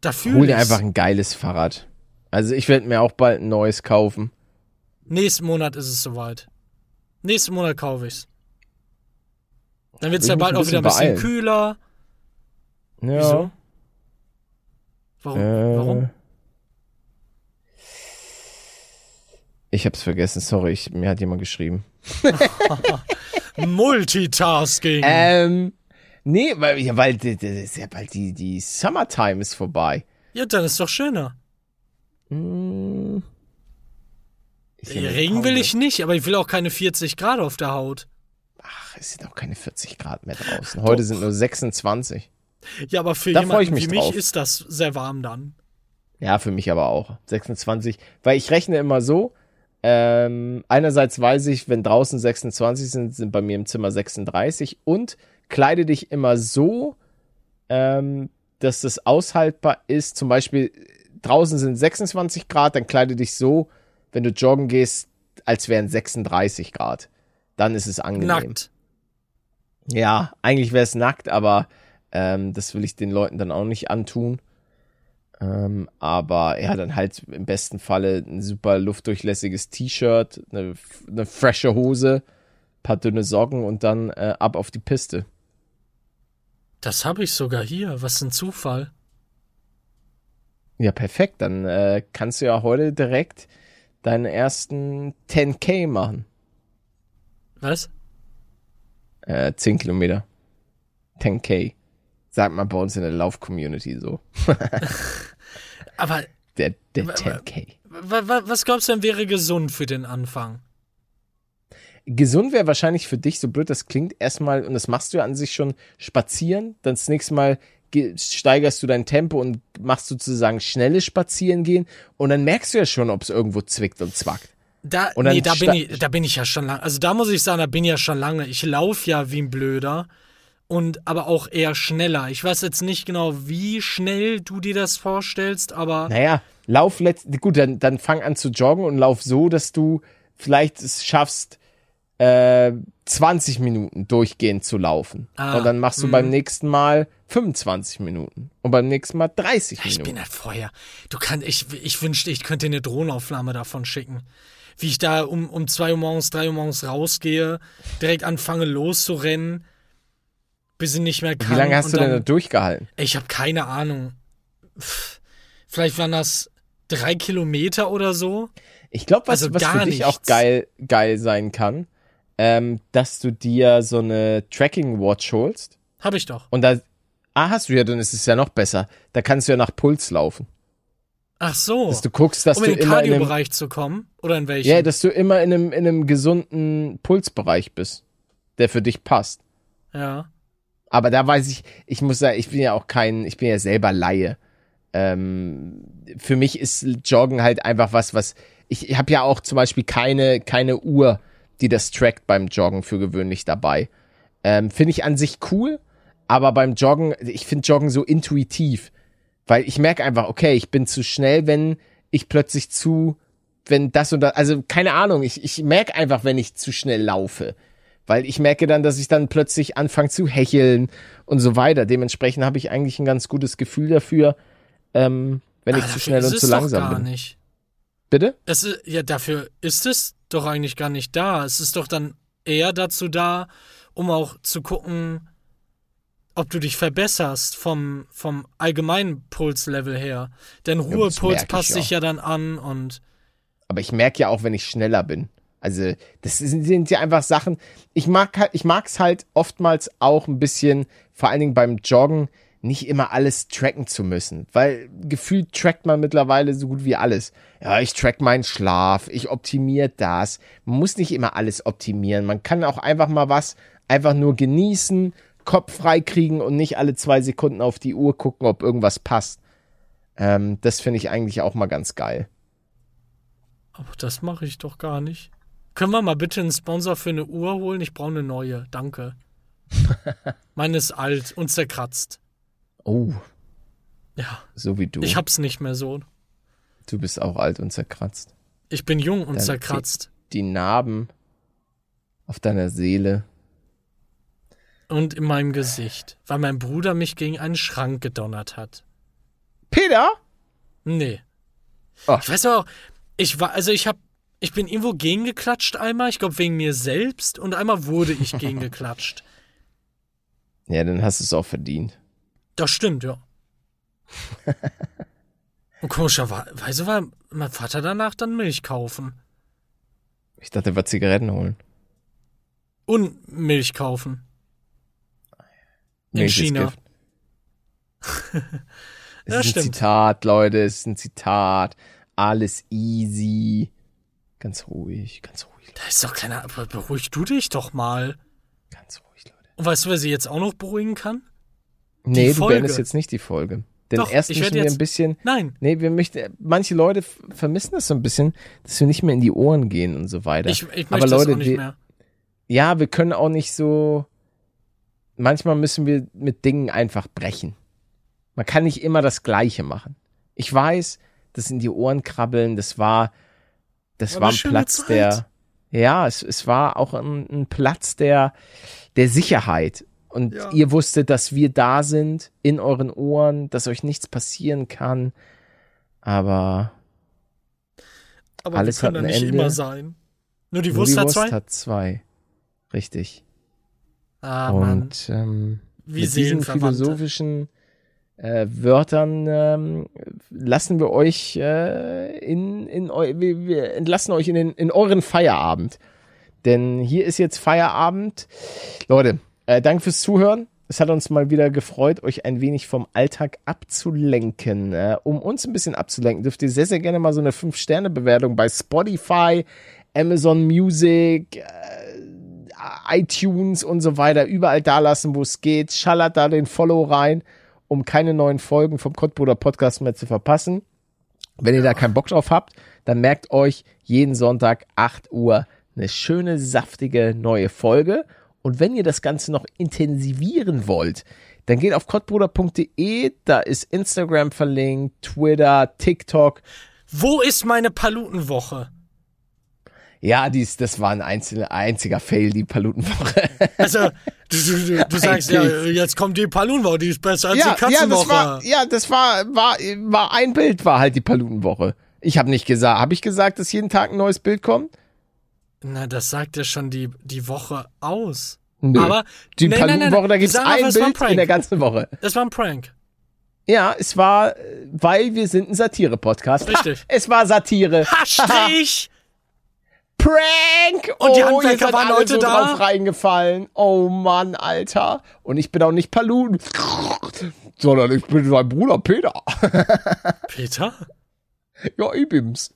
da Hol dir einfach ein geiles Fahrrad. Also ich werde mir auch bald ein neues kaufen. Nächsten Monat ist es soweit. Nächsten Monat kaufe ich's. Dann wird's Ich ja bald auch wieder ein bisschen beeilen. kühler. Ja. Wieso? Warum? Äh, Warum? Ich hab's vergessen, sorry, ich, mir hat jemand geschrieben. Multitasking. Ähm, nee, weil, ja, weil ja bald die, die Summertime ist vorbei. ja, dann ist doch schöner. Hm. Regen will ich nicht, aber ich will auch keine 40 Grad auf der Haut. Ach, es sind auch keine 40 Grad mehr draußen. Heute sind nur 26. Ja, aber für Da jemanden mich wie mich drauf. ist das sehr warm dann. Ja, für mich aber auch. 26. Weil ich rechne immer so, ähm, einerseits weiß ich, wenn draußen 26 sind, sind bei mir im Zimmer 36 und kleide dich immer so, ähm, dass das aushaltbar ist. Zum Beispiel draußen sind 26 Grad, dann kleide dich so, wenn du joggen gehst, als wären 36 Grad. Dann ist es angenehm. Nackt. Ja, eigentlich wäre es nackt, aber ähm, das will ich den Leuten dann auch nicht antun. Ähm, aber ja, dann halt im besten Falle ein super luftdurchlässiges T-Shirt, eine, eine frische Hose, paar dünne Socken und dann äh, ab auf die Piste. Das habe ich sogar hier. Was ein Zufall. Ja, perfekt. Dann äh, kannst du ja heute direkt deinen ersten 10K machen. Was? Äh, 10 Kilometer. 10K. Sagt man bei uns in der Lauf-Community so. Aber Der, der Wa- wa- 10K. wa- wa- was glaubst du denn wäre gesund für den Anfang? Gesund wäre wahrscheinlich für dich, so blöd das klingt, erstmal, und das machst du ja an sich schon, spazieren, dann das nächste Mal steigerst du dein Tempo und machst sozusagen schnelle Spazierengehen und dann merkst du ja schon, ob es irgendwo zwickt und zwackt. Da, Und nee, da bin, ich, da bin ich ja schon lange. Also da muss ich sagen, da bin ich ja schon lange. Ich laufe ja wie ein Blöder und aber auch eher schneller. Ich weiß jetzt nicht genau, wie schnell du dir das vorstellst, aber Naja, lauf letzt, gut, dann, dann fang an zu joggen und lauf so, dass du vielleicht es schaffst, äh, 20 Minuten durchgehend zu laufen. Ah, und dann machst du beim nächsten Mal 25 Minuten und beim nächsten Mal 30 ich bin Minuten. halt vorher. Du kannst, ich, ich wünschte, ich könnte eine Drohnenaufnahme davon schicken. Wie ich da um, um 2 Uhr morgens, 3 Uhr morgens rausgehe, direkt anfange loszurennen, bis ich nicht mehr kann. Wie lange hast du denn da dann, durchgehalten? Ich habe keine Ahnung. Vielleicht waren das drei Kilometer oder so. Ich glaube, was, Also was gar für dich auch geil, geil sein kann, ähm, dass du dir so eine Tracking-Watch holst Habe ich doch. und da, ah, hast du ja, dann ist es ja noch besser. Da kannst du ja nach Puls laufen. Ach so. Dass du guckst, dass um du in den immer in einem, Kardiobereich zu kommen? Oder in welchem? ja, dass du immer in einem, in einem gesunden Pulsbereich bist, der für dich passt. ja. Aber da weiß ich, ich muss sagen, ich bin ja auch kein, ich bin ja selber Laie. Ähm, für mich ist Joggen halt einfach was, was ich, ich habe ja auch zum Beispiel keine keine Uhr, die das trackt beim Joggen für gewöhnlich dabei. Ähm, finde ich an sich cool, aber beim Joggen, ich finde Joggen so intuitiv, weil ich merke einfach, okay, ich bin zu schnell, wenn ich plötzlich zu, wenn das und das, also keine Ahnung, ich, ich merke einfach, wenn ich zu schnell laufe. Weil ich merke dann, dass ich dann plötzlich anfange zu hecheln und so weiter. Dementsprechend habe ich eigentlich ein ganz gutes Gefühl dafür, ähm, wenn ich Ah, zu schnell und zu langsam gar bin. nicht. Bitte? Es ist, ja, dafür ist es doch eigentlich gar nicht da. Es ist doch dann eher dazu da, um auch zu gucken, ob du dich verbesserst vom, vom allgemeinen Pulslevel her. Denn Ruhepuls ich passt ja. sich ja dann an und Aber ich merke ja auch, wenn ich schneller bin. Also, das sind, sind ja einfach Sachen. Ich mag halt, ich mag's halt oftmals auch ein bisschen, vor allen Dingen beim Joggen, nicht immer alles tracken zu müssen. Weil gefühlt trackt man mittlerweile so gut wie alles. Ja, ich track meinen Schlaf, ich optimiere das. Man muss nicht immer alles optimieren. Man kann auch einfach mal was einfach nur genießen, Kopf frei kriegen und nicht alle zwei Sekunden auf die Uhr gucken, ob irgendwas passt. Ähm, das finde ich eigentlich auch mal ganz geil. aber das mache ich doch gar nicht. Können wir mal bitte einen Sponsor für eine Uhr holen? Ich brauche eine neue. Danke. Meine ist alt und zerkratzt. Oh, Ja, so wie du. ich hab's nicht mehr so. Du bist auch alt und zerkratzt. Ich bin jung und Dann- zerkratzt. Die Narben auf deiner Seele. Und in meinem Gesicht, weil mein Bruder mich gegen einen Schrank gedonnert hat. Peter? Nee. Oh. Ich weiß auch, ich war, also ich hab, ich bin irgendwo gegengeklatscht einmal, ich glaube wegen mir selbst, und einmal wurde ich gegengeklatscht. Ja, dann hast du es auch verdient. Das stimmt, ja. Und komischerweise war mein Vater danach dann Milch kaufen. Ich dachte, er wird Zigaretten holen. Und Milch kaufen. In Milch China. Ja, ist ein stimmt. Zitat, Leute, es ist ein Zitat. Alles easy. Ganz ruhig, ganz ruhig, Da ist doch keiner, aber beruhig du dich doch mal. ganz ruhig, Leute. Und weißt du, wer sie jetzt auch noch beruhigen kann? Nee, du Folge. beendest jetzt nicht die Folge. Denn Doch, erst müssen wir jetzt- ein bisschen. Nein, Nee, wir möchten. Manche Leute vermissen das so ein bisschen, dass wir nicht mehr in die Ohren gehen und so weiter. ich, ich Aber Leute, nicht wir, mehr. ja, wir können auch nicht so. Manchmal müssen wir mit Dingen einfach brechen. Man kann nicht immer das Gleiche machen. Ich weiß, das in die Ohren krabbeln, das war, das War war ein Platz Zeit. der, ja, es, es war auch ein, ein Platz der, der Sicherheit. Und Ja. ihr wusstet, dass wir da sind, in euren Ohren, dass euch nichts passieren kann. Aber Aber alles wir können hat da ein nicht Ende. immer sein. Nur die nur Wurst die hat Wurst zwei? hat zwei. Richtig. ah, Mann. Und ähm, Wie mit diesen philosophischen äh, Wörtern ähm, lassen wir euch äh, in, in eu wir, wir entlassen euch in, den, in euren Feierabend. Denn hier ist jetzt Feierabend. Leute, äh, danke fürs Zuhören. Es hat uns mal wieder gefreut, euch ein wenig vom Alltag abzulenken. Äh, um uns ein bisschen abzulenken, dürft ihr sehr, sehr gerne mal so eine 5-Sterne-Bewertung bei Spotify, Amazon Music, äh, iTunes und so weiter, überall da lassen, wo es geht. Schallert da den Follow rein um keine neuen Folgen vom Kottbruder Podcast mehr zu verpassen. Wenn ihr da keinen Bock drauf habt, dann merkt euch jeden Sonntag 8 Uhr eine schöne, saftige neue Folge. Und wenn ihr das Ganze noch intensivieren wollt, dann geht auf kottbruder.de, da ist Instagram verlinkt, Twitter, TikTok. Wo ist meine Palutenwoche? Ja, dies, das war ein einzelner, einziger Fail, die Palutenwoche. Also, du, du, du, sagst ja, jetzt kommt die Palutenwoche, die ist besser als ja, die Katzenwoche. Ja, das war, ja, das war, war, war ein Bild, war halt die Palutenwoche. Ich habe nicht gesagt, habe ich gesagt, dass jeden Tag ein neues Bild kommt? Na, das sagt ja schon die, die Woche aus. Nö. Aber die nein, Palutenwoche, da Sag mal, ein ein Bild Prank. in der ganzen Woche. Das war ein Prank. Ja, es war, weil wir sind ein Satire-Podcast. Richtig. Ha, es war Satire. Ha, Strich! Prank! Und die oh, Handwerker seid waren alle heute so da? drauf reingefallen. Oh Mann, Alter. Und ich bin auch nicht Paluten, sondern ich bin sein Bruder Peter. Peter? ja, ich bin's.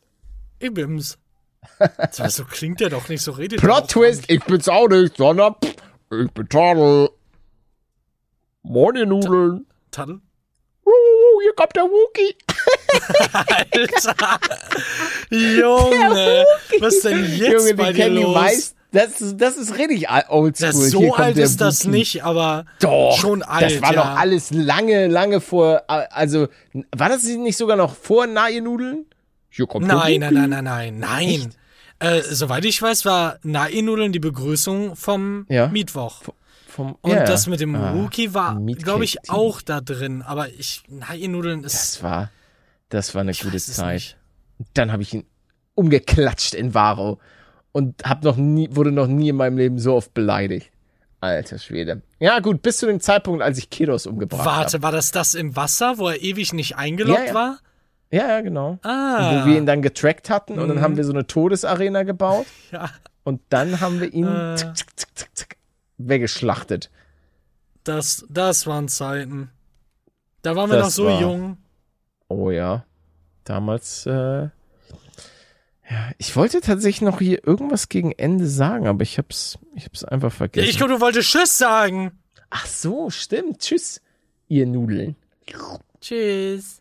Ibims. So, klingt der doch nicht, so redet Plot Twist, ich bin's auch nicht, sondern pff, ich bin Tadel. Moin, ihr Nudeln. Tadel? Uh, hier kommt der Wookie. Alter! Junge! Was ist denn jetzt Junge, bei dir kennen die los? meisten. Das, ist- das ist richtig oldschool. Das Hier so kommt alt ist das nicht, aber Doch, schon alt. das war ja. doch alles lange, lange vor, also, war das nicht sogar noch vor Nahe-Nudeln? Hier kommt Nein, nein, Wookie. nein, nein, nein, nein. Äh, soweit ich weiß, war Nai-Nudeln die Begrüßung vom Ja. Mittwoch. Vom, Und ja. das mit dem Ah, Rookie war, glaube ich, auch da drin. Aber ich, Nai-Nudeln ist. Das war, das war eine gute Zeit. nicht. Dann habe ich ihn umgeklatscht in Varo und hab noch nie, wurde noch nie in meinem Leben so oft beleidigt. Alter Schwede. Ja gut, bis zu dem Zeitpunkt, als ich Kidos umgebracht habe. Warte, war das das im Wasser, wo er ewig nicht eingeloggt Ja, ja. war? Ja, ja, genau. Ah. Wo wir ihn dann getrackt hatten und dann Mhm. haben wir so eine Todesarena gebaut Ja, und dann haben wir ihn Äh. zick, zick, zick, weggeschlachtet. das, das waren Zeiten. Da waren wir Das noch so war- jung. Oh ja. Damals, äh, ja, ich wollte tatsächlich noch hier irgendwas gegen Ende sagen, aber ich hab's, ich hab's einfach vergessen. ich glaube, du wolltest Tschüss sagen. Ach so, stimmt. Tschüss, ihr Nudeln. Tschüss.